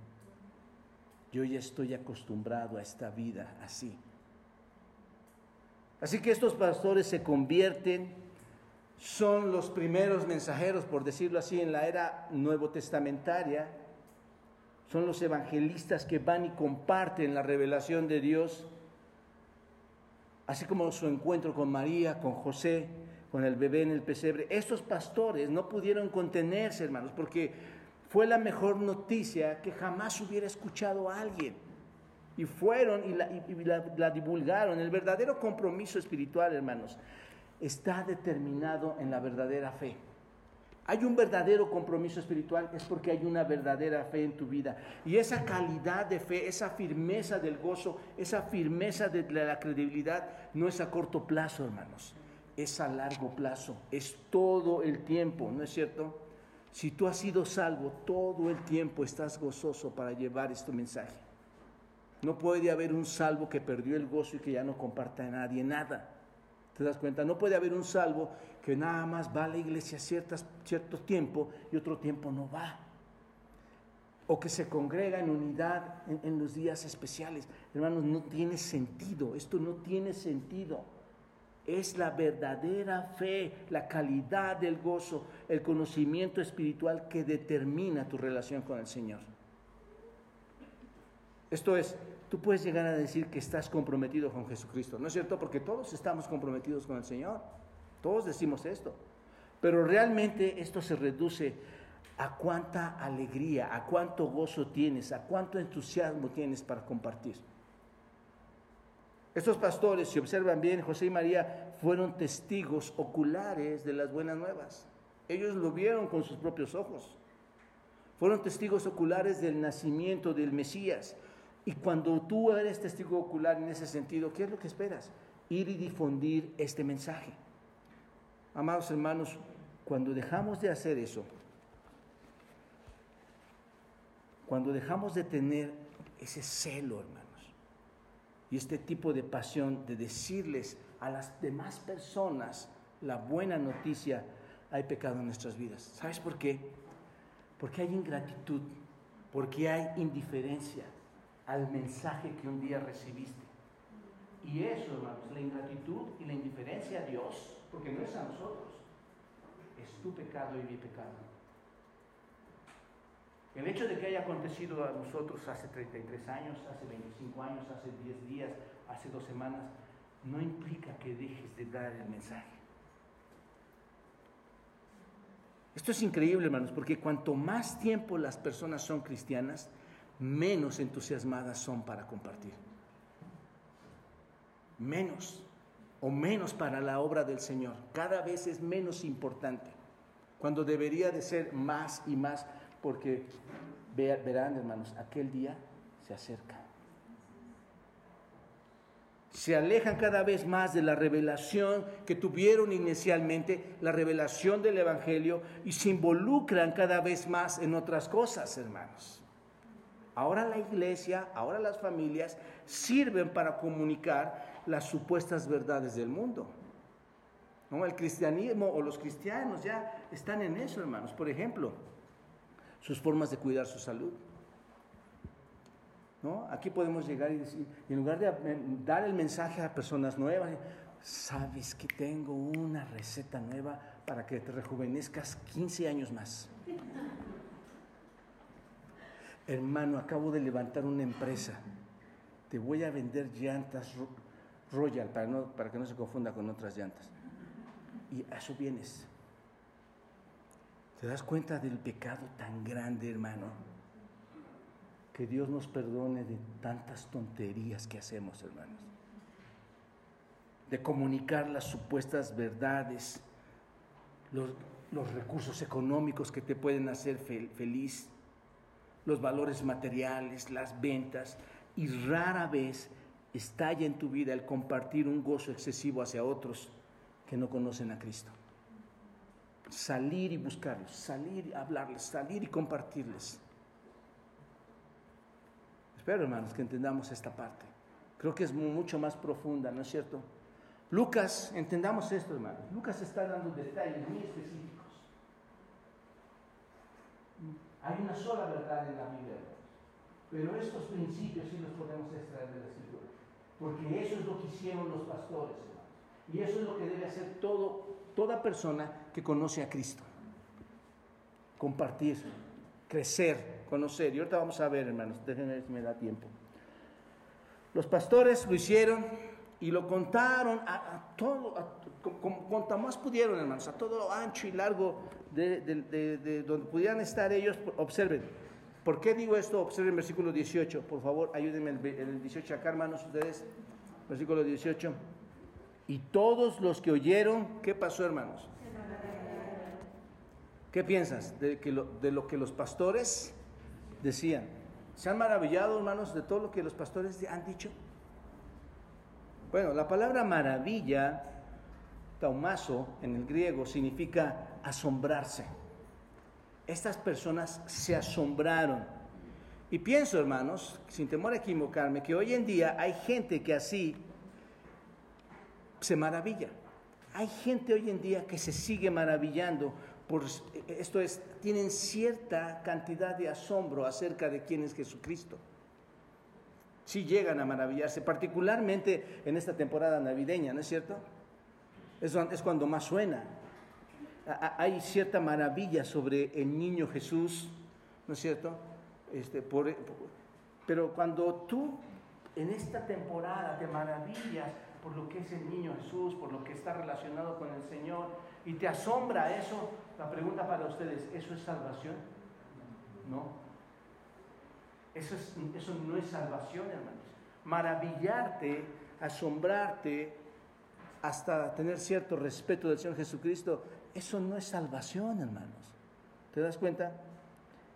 Yo ya estoy acostumbrado a esta vida así. Así que estos pastores se convierten, son los primeros mensajeros, por decirlo así, en la era nuevo testamentaria. Son los evangelistas que van y comparten la revelación de Dios, así como su encuentro con María, con José, con el bebé en el pesebre. Estos pastores no pudieron contenerse, hermanos, porque fue la mejor noticia que jamás hubiera escuchado a alguien. Y fueron y, la, divulgaron. El verdadero compromiso espiritual, hermanos, está determinado en la verdadera fe. Hay un verdadero compromiso espiritual, es porque hay una verdadera fe en tu vida. Y esa calidad de fe, esa firmeza del gozo, esa firmeza de la credibilidad, no es a corto plazo, hermanos es a largo plazo, es todo el tiempo, ¿no es cierto? Si tú has sido salvo, todo el tiempo estás gozoso para llevar este mensaje. No puede haber un salvo que perdió el gozo y que ya no comparta a nadie nada. ¿Te das cuenta? No puede haber un salvo que nada más va a la iglesia ciertas, cierto tiempo y otro tiempo no va. O que se congrega en unidad en, en los días especiales. Hermanos, no tiene sentido. Esto no tiene sentido. Es la verdadera fe, la calidad del gozo, el conocimiento espiritual que determina tu relación con el Señor. Esto es, tú puedes llegar a decir que estás comprometido con Jesucristo, ¿no es cierto? Porque todos estamos comprometidos con el Señor. Todos decimos esto. Pero realmente esto se reduce a cuánta alegría, a cuánto gozo tienes, a cuánto entusiasmo tienes para compartir. Estos pastores, si observan bien, José y María fueron testigos oculares de las buenas nuevas. Ellos lo vieron con sus propios ojos. Fueron testigos oculares del nacimiento del Mesías. Y cuando tú eres testigo ocular en ese sentido, ¿qué es lo que esperas? Ir y difundir este mensaje. Amados hermanos, cuando dejamos de hacer eso, cuando dejamos de tener ese celo, hermano, y este tipo de pasión de decirles a las demás personas la buena noticia, hay pecado en nuestras vidas. ¿Sabes por qué? Porque hay ingratitud, porque hay indiferencia al mensaje que un día recibiste. Y eso, hermanos, la ingratitud y la indiferencia a Dios, porque no es a nosotros, es tu pecado y mi pecado. El hecho de que haya acontecido a nosotros hace 33 años, hace 25 años, hace 10 días, hace dos semanas, no implica que dejes de dar el mensaje. Esto es increíble, hermanos, porque cuanto más tiempo las personas son cristianas, menos entusiasmadas son para compartir. Menos o menos para la obra del Señor. Cada vez es menos importante, cuando debería de ser más y más porque verán, hermanos, aquel día se acerca. Se alejan cada vez más de la revelación que tuvieron inicialmente, la revelación del Evangelio, y se involucran cada vez más en otras cosas, hermanos. Ahora la iglesia, ahora las familias sirven para comunicar las supuestas verdades del mundo. ¿No? El cristianismo o los cristianos ya están en eso, hermanos. Por ejemplo, sus formas de cuidar su salud. ¿No? Aquí podemos llegar y decir, en lugar de dar el mensaje a personas nuevas, sabes que tengo una receta nueva para que te rejuvenezcas 15 años más. Hermano, acabo de levantar una empresa. Te voy a vender llantas Royal para, no, para que no se confunda con otras llantas. Y a eso vienes. ¿Te das cuenta del pecado tan grande, hermano? Que Dios nos perdone de tantas tonterías que hacemos, hermanos. De comunicar las supuestas verdades. los recursos económicos que te pueden hacer feliz, los valores materiales, las ventas, y rara vez estalla en tu vida el compartir un gozo excesivo hacia otros que no conocen a Cristo. Salir y buscarlos, salir y hablarles, salir y compartirles. Espero, hermanos, que entendamos esta parte. Creo que es mucho más profunda, ¿no es cierto? Lucas, entendamos esto, hermanos. Lucas está dando detalles muy específicos. Hay una sola verdad en la Biblia, pero estos principios sí los podemos extraer de la Escritura. Porque eso es lo que hicieron los pastores, hermanos. Y eso es lo que debe hacer todo, toda persona que conoce a Cristo. Compartir, crecer, conocer. Y ahorita vamos a ver, hermanos, déjenme ver si me da tiempo. Los pastores lo hicieron y lo contaron a, todo, cuanto más pudieron, hermanos, a todo lo ancho y largo de, donde pudieran estar ellos. Observen, ¿por qué digo esto? Observen el versículo 18, por favor, ayúdenme en el 18 acá, hermanos, ustedes. Versículo 18. Y todos los que oyeron, ¿qué pasó, hermanos? ¿Qué piensas de lo que los pastores decían? ¿Se han maravillado, hermanos, de todo lo que los pastores han dicho? Bueno, la palabra maravilla, taumazo en el griego, significa asombrarse. Estas personas se asombraron. Y pienso, hermanos, sin temor a equivocarme, que hoy en día hay gente que así se maravilla. Hay gente hoy en día que se sigue maravillando por esto es tienen cierta cantidad de asombro acerca de quién es Jesucristo. Si llegan a maravillarse, particularmente en esta temporada navideña, ¿no es cierto? Es, es cuando más suena. Hay cierta maravilla sobre el niño Jesús, ¿no es cierto? Este, pero cuando tú en esta temporada te maravillas por lo que es el niño Jesús, por lo que está relacionado con el Señor, y te asombra eso, la pregunta para ustedes, ¿eso es salvación? No. Eso, eso no es salvación, hermanos. Maravillarte, asombrarte, hasta tener cierto respeto del Señor Jesucristo, eso no es salvación, hermanos. ¿Te das cuenta?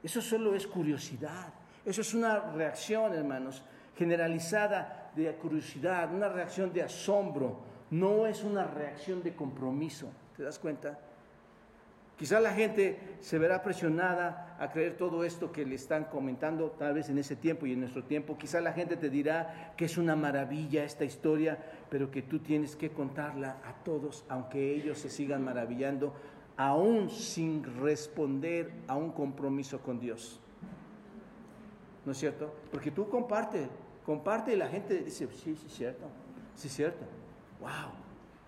Eso solo es curiosidad. Eso es una reacción, hermanos, generalizada de curiosidad, una reacción de asombro. No es una reacción de compromiso. ¿Te das cuenta? Quizá la gente se verá presionada a creer todo esto que le están comentando, tal vez en ese tiempo y en nuestro tiempo. Quizá la gente te dirá que es una maravilla esta historia, pero que tú tienes que contarla a todos, aunque ellos se sigan maravillando, aún sin responder a un compromiso con Dios. ¿No es cierto? Porque tú comparte, comparte y la gente dice, sí, sí, cierto, sí, cierto. ¡Wow!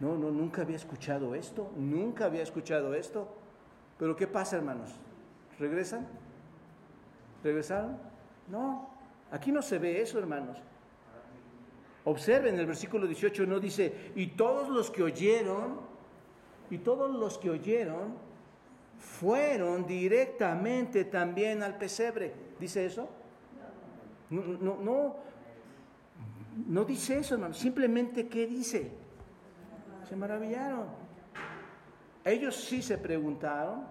No, no, nunca había escuchado esto, nunca había escuchado esto. Pero ¿qué pasa, hermanos? ¿Regresan? ¿Regresaron? No, aquí no se ve eso, hermanos. Observen el versículo 18, no dice, y todos los que oyeron, y todos los que oyeron, fueron directamente también al pesebre. ¿Dice eso? No, no, no, no dice eso, hermanos. Simplemente, ¿qué dice? Se maravillaron. Ellos sí se preguntaron,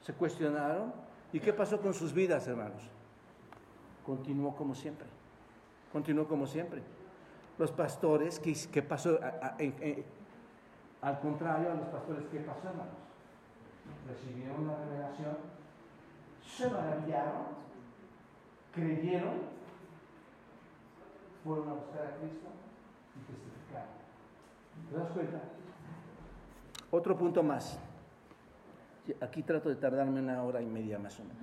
se cuestionaron, ¿y qué pasó con sus vidas, hermanos? Continuó como siempre, continuó como siempre. Los pastores, ¿qué, pasó? al contrario, a los pastores, ¿qué pasó, hermanos? Recibieron una revelación, se maravillaron, creyeron, fueron a buscar a Cristo y testificaron. ¿Te das cuenta? Otro punto más. Aquí trato de tardarme una hora y media más o menos.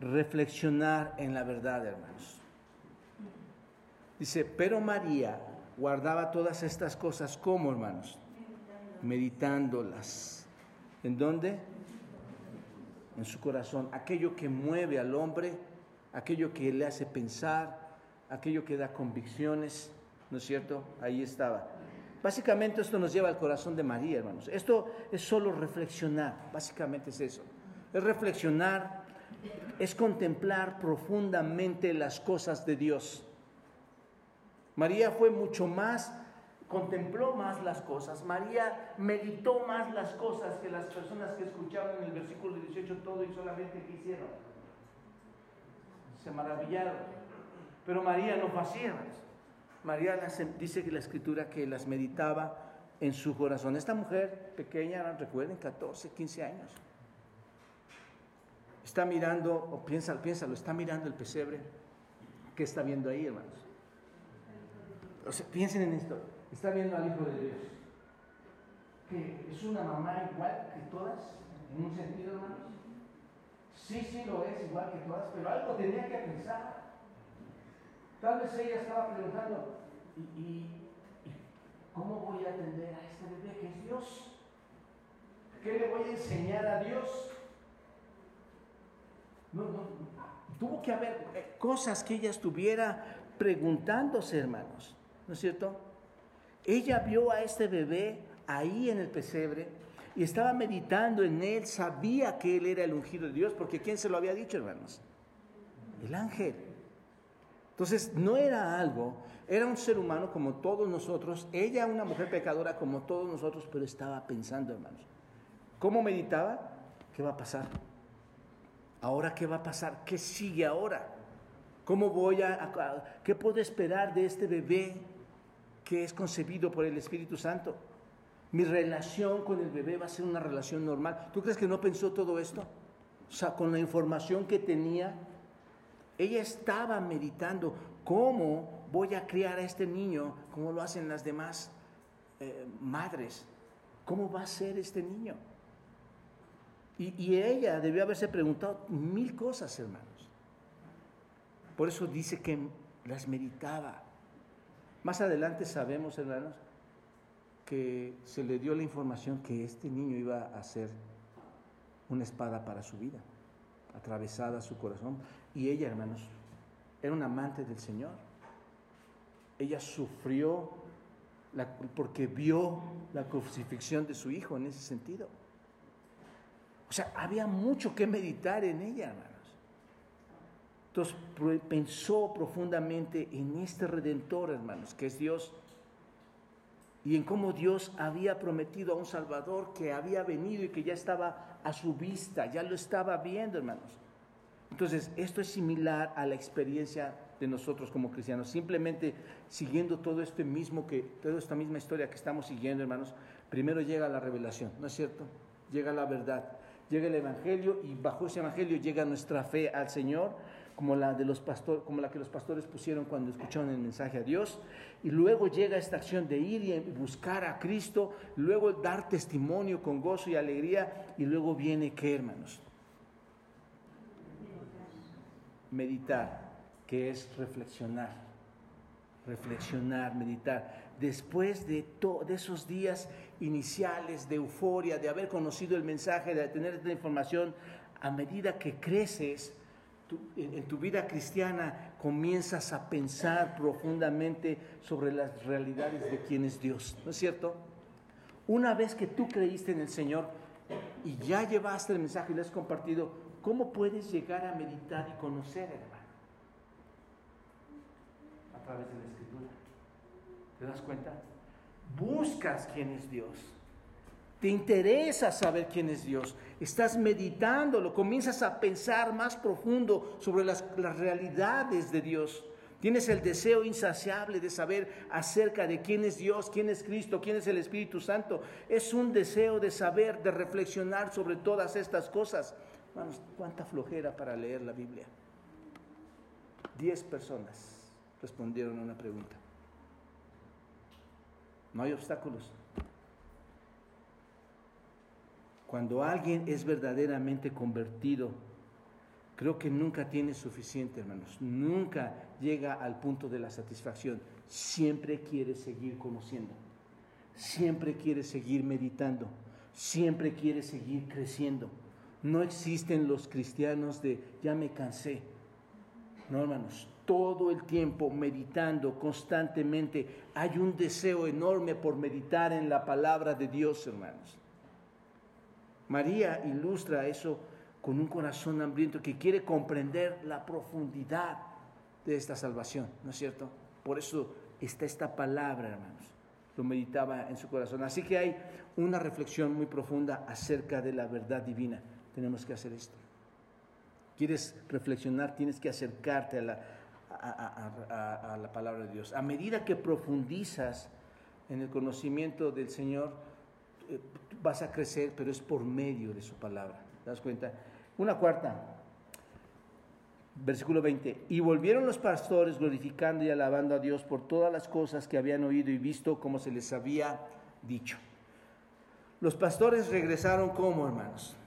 Reflexionar en la verdad, hermanos. Dice, pero María guardaba todas estas cosas como, hermanos, meditándolas. ¿En dónde? En su corazón. Aquello que mueve al hombre, aquello que le hace pensar, aquello que da convicciones, ¿no es cierto? Ahí estaba. Básicamente esto nos lleva al corazón de María, hermanos. Esto es solo reflexionar, básicamente es eso. Es reflexionar, es contemplar profundamente las cosas de Dios. María fue mucho más contempló más las cosas, María meditó más las cosas que las personas que escucharon en el versículo 18 todo y solamente que hicieron. Se maravillaron. Pero María no fue así, María dice que la escritura que las meditaba en su corazón. Esta mujer pequeña, recuerden, 14, 15 años. Está mirando, o piénsalo, piénsalo, está mirando el pesebre. ¿Qué está viendo ahí, hermanos? O sea, piensen en esto. Está viendo al Hijo de Dios. Que es una mamá igual que todas, en un sentido, hermanos. Sí, sí lo es, igual que todas, pero algo tenía que pensar. Tal vez ella estaba preguntando, ¿y, cómo voy a atender a este bebé que es Dios? ¿Qué le voy a enseñar a Dios? No, no, tuvo que haber eh, cosas que ella estuviera preguntándose, hermanos, ¿no es cierto? Ella vio a este bebé ahí en el pesebre y estaba meditando en él, sabía que él era el ungido de Dios, porque ¿quién se lo había dicho, hermanos? El ángel. Entonces, no era algo, era un ser humano como todos nosotros, ella una mujer pecadora como todos nosotros, pero estaba pensando, hermanos. ¿Cómo meditaba? ¿Qué va a pasar? ¿Ahora qué va a pasar? ¿Qué sigue ahora? ¿Cómo voy a, qué puedo esperar de este bebé que es concebido por el Espíritu Santo? Mi relación con el bebé va a ser una relación normal. ¿Tú crees que no pensó todo esto? O sea, con la información que tenía, ella estaba meditando cómo voy a criar a este niño como lo hacen las demás eh, madres. ¿Cómo va a ser este niño? Y, ella debió haberse preguntado mil cosas, hermanos. Por eso dice que las meditaba. Más adelante sabemos, hermanos, que se le dio la información que este niño iba a ser una espada para su vida, atravesada su corazón. Y ella, hermanos, era un amante del Señor. Ella sufrió porque vio la crucifixión de su hijo en ese sentido. O sea, había mucho que meditar en ella, hermanos. Entonces pensó profundamente en este redentor, hermanos, que es Dios, y en cómo Dios había prometido a un Salvador que había venido y que ya estaba a su vista, ya lo estaba viendo, hermanos. Entonces, esto es similar a la experiencia de nosotros como cristianos, simplemente siguiendo todo este mismo que toda esta misma historia que estamos siguiendo, hermanos. Primero llega la revelación, ¿no es cierto? Llega la verdad llega el Evangelio y bajo ese Evangelio llega nuestra fe al Señor, como la, de los pastor, como la que los pastores pusieron cuando escucharon el mensaje a Dios. Y luego llega esta acción de ir y buscar a Cristo, luego dar testimonio con gozo y alegría, y luego viene, ¿qué hermanos? Meditar, que es reflexionar reflexionar, meditar. Después de, de esos días iniciales de euforia, de haber conocido el mensaje, de tener esta información, a medida que creces en, tu vida cristiana, comienzas a pensar profundamente sobre las realidades de quién es Dios, ¿no es cierto? Una vez que tú creíste en el Señor y ya llevaste el mensaje y lo has compartido, ¿cómo puedes llegar a meditar y conocer, hermano? A través de la Escritura. ¿Te das cuenta? buscas quién es Dios. Te interesa saber quién es Dios. Estás meditándolo, comienzas a pensar más profundo sobre las, realidades de Dios. Tienes el deseo insaciable de saber acerca de quién es Dios, quién es Cristo, quién es el Espíritu Santo. Es un deseo de saber, de reflexionar sobre todas estas cosas. Hermanos, cuánta flojera para leer la Biblia. Diez personas respondieron a una pregunta. No hay obstáculos. Cuando alguien es verdaderamente convertido, creo que nunca tiene suficiente, hermanos. Nunca llega al punto de la satisfacción. Siempre quiere seguir conociendo. Siempre quiere seguir meditando. Siempre quiere seguir creciendo. No existen los cristianos de ya me cansé. No, hermanos, todo el tiempo meditando constantemente. Hay un deseo enorme por meditar en la palabra de Dios, hermanos. María ilustra eso con un corazón hambriento que quiere comprender la profundidad de esta salvación, ¿no es cierto? Por eso está esta palabra, hermanos. lo meditaba en su corazón. Así que hay una reflexión muy profunda acerca de la verdad divina. Tenemos que hacer esto. ¿Quieres reflexionar? Tienes que acercarte a la, a, la palabra de Dios. A medida que profundizas en el conocimiento del Señor, eh, vas a crecer, pero es por medio de su palabra. ¿Te das cuenta? Una cuarta, versículo 20. Y volvieron los pastores glorificando y alabando a Dios por todas las cosas que habían oído y visto como se les había dicho. Los pastores regresaron como hermanos.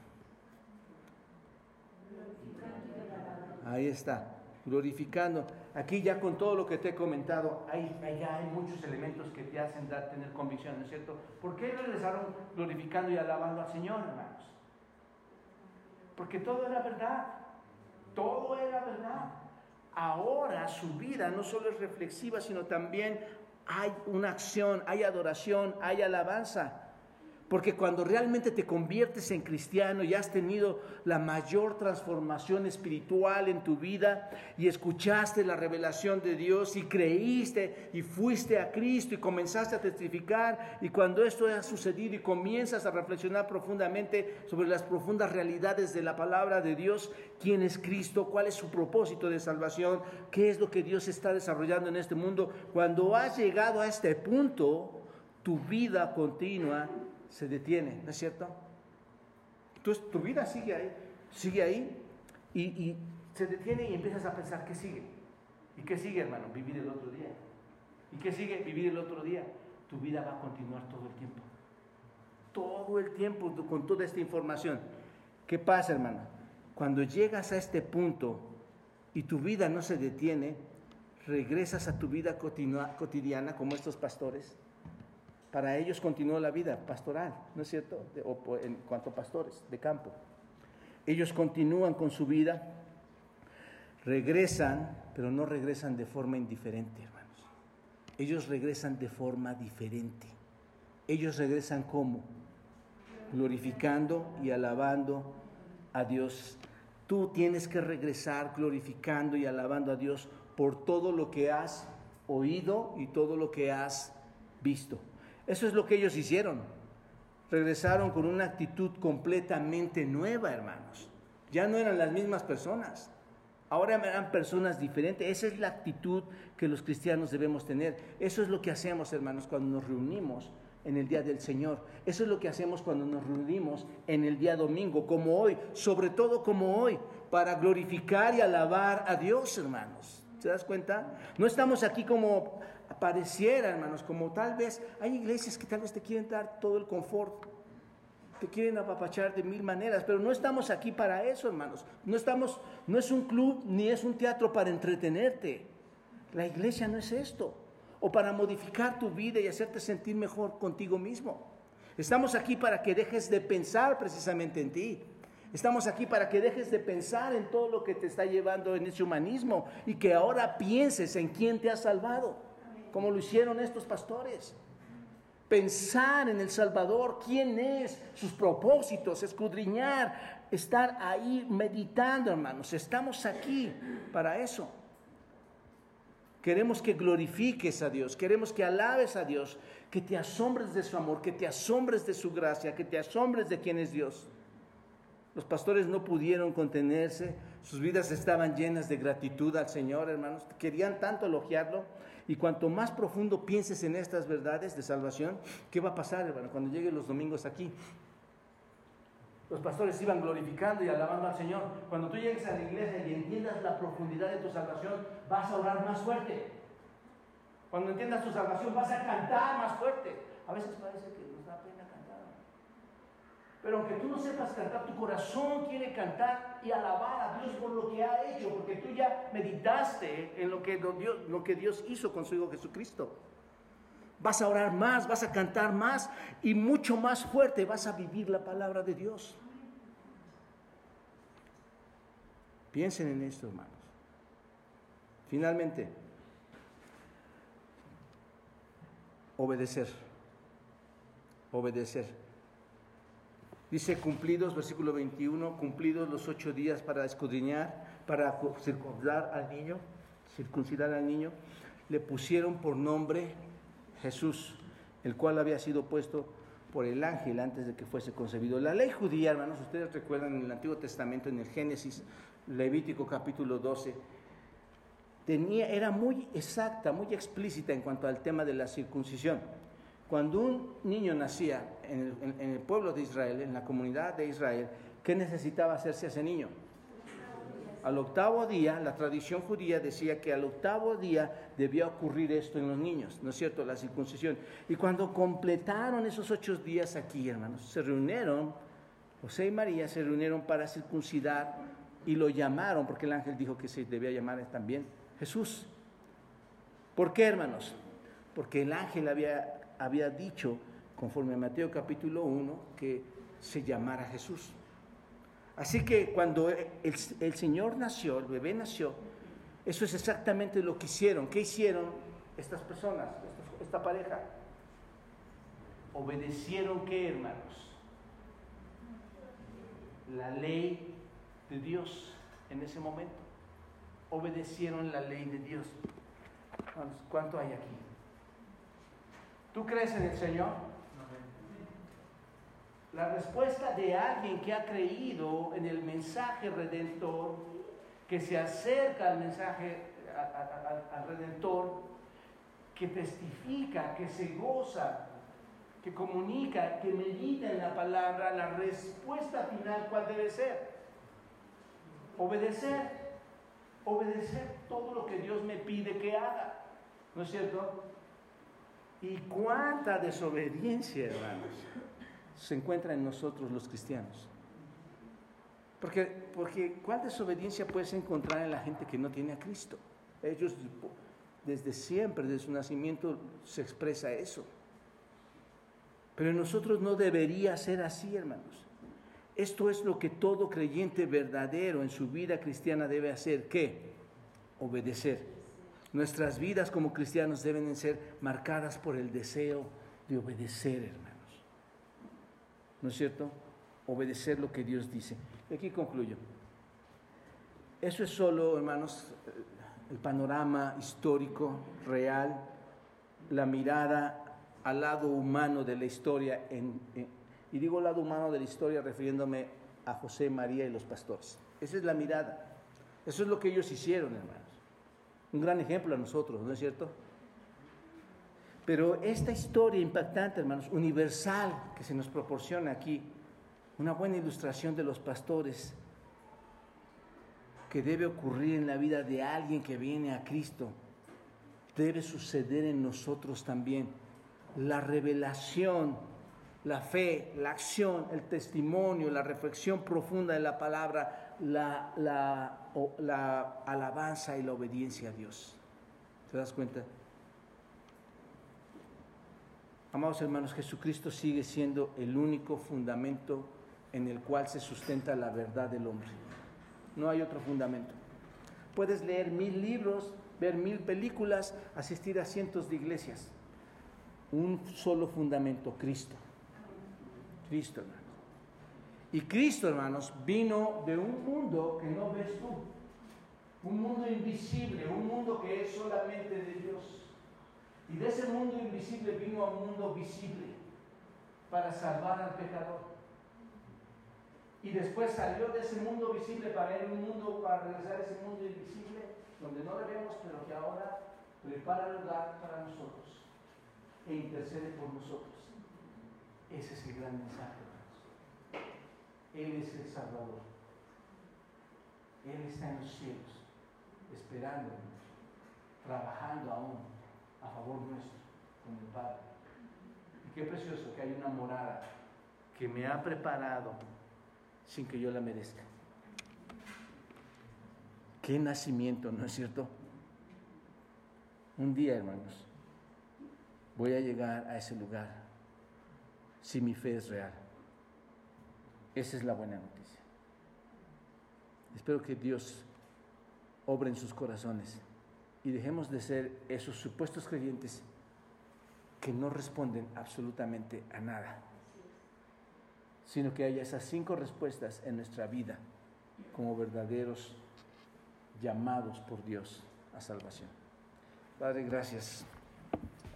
Ahí está glorificando. Aquí ya con todo lo que te he comentado, hay, ya hay muchos elementos que te hacen dar, tener convicción, ¿no es cierto? ¿Por qué regresaron glorificando y alabando al Señor, hermanos? Porque todo era verdad, todo era verdad. Ahora su vida no solo es reflexiva, sino también hay una acción, hay adoración, hay alabanza. Porque cuando realmente te conviertes en cristiano y has tenido la mayor transformación espiritual en tu vida y escuchaste la revelación de Dios y creíste y fuiste a Cristo y comenzaste a testificar y cuando esto ha sucedido y comienzas a reflexionar profundamente sobre las profundas realidades de la palabra de Dios, quién es Cristo, cuál es su propósito de salvación, qué es lo que Dios está desarrollando en este mundo, cuando has llegado a este punto, tu vida continua se detiene, ¿no es cierto? Entonces tu vida sigue ahí, sigue ahí y, se detiene y empiezas a pensar, ¿qué sigue? ¿Y qué sigue, hermano? Vivir el otro día. ¿Y qué sigue? Vivir el otro día. Tu vida va a continuar todo el tiempo. Todo el tiempo con toda esta información. ¿Qué pasa, hermano? Cuando llegas a este punto y tu vida no se detiene, regresas a tu vida cotidiana como estos pastores para ellos continuó la vida pastoral, ¿no es cierto? o en cuanto a pastores de campo. Ellos continúan con su vida, regresan, pero no regresan de forma indiferente, hermanos. Ellos regresan de forma diferente. Ellos regresan como? Glorificando y alabando a Dios. Tú tienes que regresar glorificando y alabando a Dios por todo lo que has oído y todo lo que has visto. Eso es lo que ellos hicieron. Regresaron con una actitud completamente nueva, hermanos. Ya no eran las mismas personas. Ahora eran personas diferentes. Esa es la actitud que los cristianos debemos tener. Eso es lo que hacemos, hermanos, cuando nos reunimos en el día del Señor. Eso es lo que hacemos cuando nos reunimos en el día domingo, como hoy, sobre todo como hoy, para glorificar y alabar a Dios, hermanos. ¿Te das cuenta? No estamos aquí como pareciera, hermanos, como tal vez hay iglesias que tal vez te quieren dar todo el confort, te quieren apapachar de mil maneras, pero no estamos aquí para eso, hermanos. No estamos, no es un club ni es un teatro para entretenerte. La iglesia no es esto, o para modificar tu vida y hacerte sentir mejor contigo mismo. Estamos aquí para que dejes de pensar precisamente en ti. Estamos aquí para que dejes de pensar en todo lo que te está llevando en ese humanismo y que ahora pienses en quién te ha salvado, como lo hicieron estos pastores. Pensar en el Salvador, quién es, sus propósitos, escudriñar, estar ahí meditando, hermanos. Estamos aquí para eso. Queremos que glorifiques a Dios, queremos que alabes a Dios, que te asombres de su amor, que te asombres de su gracia, que te asombres de quién es Dios. Los pastores no pudieron contenerse, sus vidas estaban llenas de gratitud al Señor, hermanos. Querían tanto elogiarlo. Y cuanto más profundo pienses en estas verdades de salvación, ¿qué va a pasar, hermano, cuando lleguen los domingos aquí? Los pastores iban glorificando y alabando al Señor. Cuando tú llegues a la iglesia y entiendas la profundidad de tu salvación, vas a orar más fuerte. Cuando entiendas tu salvación, vas a cantar más fuerte. A veces parece que pero aunque tú no sepas cantar, tu corazón quiere cantar y alabar a Dios por lo que ha hecho, porque tú ya meditaste en lo que Dios, lo que Dios hizo con su Hijo Jesucristo. Vas a orar más, vas a cantar más y mucho más fuerte vas a vivir la palabra de Dios. Piensen en esto, hermanos. Finalmente, obedecer. Obedecer. Dice cumplidos, versículo 21, cumplidos los ocho días para escudriñar, para circuncidar al niño, circuncidar al niño, le pusieron por nombre Jesús, el cual había sido puesto por el ángel antes de que fuese concebido. La ley judía, hermanos, ustedes recuerdan en el Antiguo Testamento, en el Génesis, Levítico capítulo 12, tenía, era muy exacta, muy explícita en cuanto al tema de la circuncisión. Cuando un niño nacía en el, pueblo de Israel, en la comunidad de Israel, ¿qué necesitaba hacerse ese niño? Al octavo día, la tradición judía decía que al octavo día debía ocurrir esto en los niños, ¿no es cierto? La circuncisión. Y cuando completaron esos ocho días aquí, hermanos, se reunieron, José y María se reunieron para circuncidar y lo llamaron, porque el ángel dijo que se debía llamar también Jesús. ¿Por qué, hermanos? Porque el ángel había, había dicho, conforme a Mateo capítulo 1, que se llamara Jesús. Así que cuando el, Señor nació, el bebé nació, eso es exactamente lo que hicieron. ¿Qué hicieron estas personas, esta, pareja? ¿Obedecieron qué, hermanos? La ley de Dios en ese momento. Obedecieron la ley de Dios. ¿Cuánto hay aquí? ¿Tú crees en el Señor? La respuesta de alguien que ha creído en el mensaje redentor, que se acerca al mensaje al redentor, que testifica, que se goza, que comunica, que medita en la palabra, la respuesta final, ¿cuál debe ser? Obedecer, obedecer todo lo que Dios me pide que haga, ¿no es cierto? ¿Y cuánta desobediencia, hermanos? se encuentra en nosotros los cristianos. Porque, ¿cuál desobediencia puedes encontrar en la gente que no tiene a Cristo? Ellos desde siempre, desde su nacimiento, se expresa eso. Pero nosotros no debería ser así, hermanos. Esto es lo que todo creyente verdadero en su vida cristiana debe hacer. ¿Qué? Obedecer. Nuestras vidas como cristianos deben ser marcadas por el deseo de obedecer, hermanos. ¿no es cierto? Obedecer lo que Dios dice. Y aquí concluyo. Eso es solo, hermanos, el panorama histórico, real, la mirada al lado humano de la historia. y digo lado humano de la historia refiriéndome a José, María y los pastores. Esa es la mirada. Eso es lo que ellos hicieron, hermanos. Un gran ejemplo a nosotros, ¿no es cierto? Pero esta historia impactante, hermanos, universal que se nos proporciona aquí, una buena ilustración de los pastores que debe ocurrir en la vida de alguien que viene a Cristo, debe suceder en nosotros también. La revelación, la fe, la acción, el testimonio, la reflexión profunda de la palabra, la, la alabanza y la obediencia a Dios. ¿Te das cuenta? Amados hermanos, Jesucristo sigue siendo el único fundamento en el cual se sustenta la verdad del hombre. No hay otro fundamento. Puedes leer mil libros, ver mil películas, asistir a cientos de iglesias. Un solo fundamento, Cristo. Cristo, hermanos. Y Cristo, hermanos, vino de un mundo que no ves tú. Un mundo invisible, un mundo que es solamente de Dios. Y de ese mundo invisible vino a un mundo visible para salvar al pecador. Y después salió de ese mundo visible para ir un mundo, para regresar a ese mundo invisible, donde no le vemos, pero que ahora prepara lugar para nosotros e intercede por nosotros. Ese es el gran mensaje. Él es el Salvador. Él está en los cielos, esperándonos, trabajando aún a favor nuestro con el Padre. Y qué precioso que hay una morada que me ha preparado sin que yo la merezca. Qué nacimiento, ¿no es cierto? Un día, hermanos, voy a llegar a ese lugar si mi fe es real. Esa es la buena noticia. Espero que Dios obre en sus corazones y dejemos de ser esos supuestos creyentes que no responden absolutamente a nada, sino que haya esas cinco respuestas en nuestra vida como verdaderos llamados por Dios a salvación. Padre, gracias.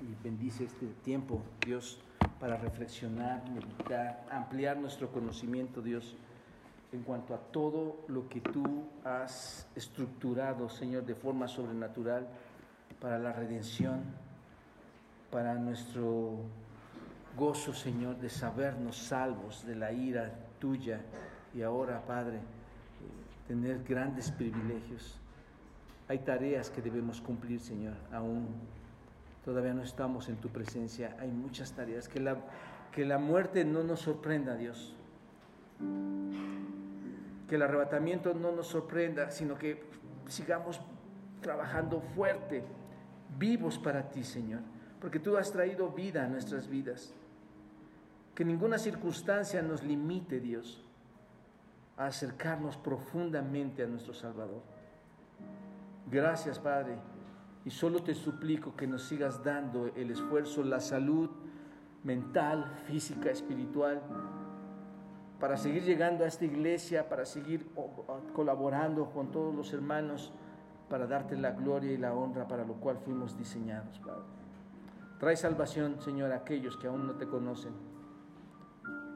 y bendice este tiempo, Dios, para reflexionar, meditar, ampliar nuestro conocimiento, Dios, en cuanto a todo lo que tú has estructurado, Señor, de forma sobrenatural para la redención, para nuestro gozo, Señor, de sabernos salvos de la ira tuya y ahora, Padre, tener grandes privilegios. Hay tareas que debemos cumplir, Señor, aún todavía no estamos en tu presencia. Hay muchas tareas. Que la, que la muerte no nos sorprenda, Dios. Que el arrebatamiento no nos sorprenda, sino que sigamos trabajando fuerte, vivos para ti, Señor. Porque tú has traído vida a nuestras vidas. Que ninguna circunstancia nos limite, Dios, a acercarnos profundamente a nuestro Salvador. Gracias, Padre. Y solo te suplico que nos sigas dando el esfuerzo, la salud mental, física, espiritual, para seguir llegando a esta iglesia, para seguir colaborando con todos los hermanos, para darte la gloria y la honra para lo cual fuimos diseñados, Padre. Trae salvación, Señor, a aquellos que aún no te conocen.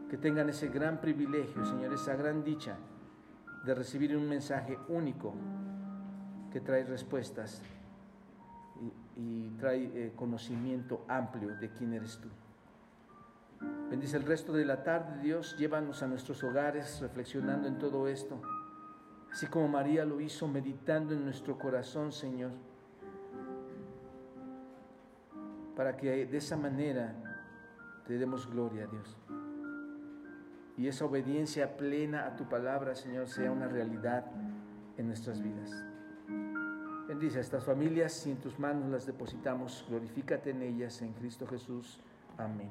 Que tengan ese gran privilegio, Señor, esa gran dicha de recibir un mensaje único que trae respuestas y, trae eh, conocimiento amplio de quién eres tú. Bendice el resto de la tarde, Dios, llévanos a nuestros hogares reflexionando en todo esto, así como María lo hizo, meditando en nuestro corazón, Señor, para que de esa manera te demos gloria, Dios. Y esa obediencia plena a tu palabra, Señor, sea una realidad en nuestras vidas. Bendice a estas familias, si en tus manos las depositamos, glorifícate en ellas, en Cristo Jesús. Amén.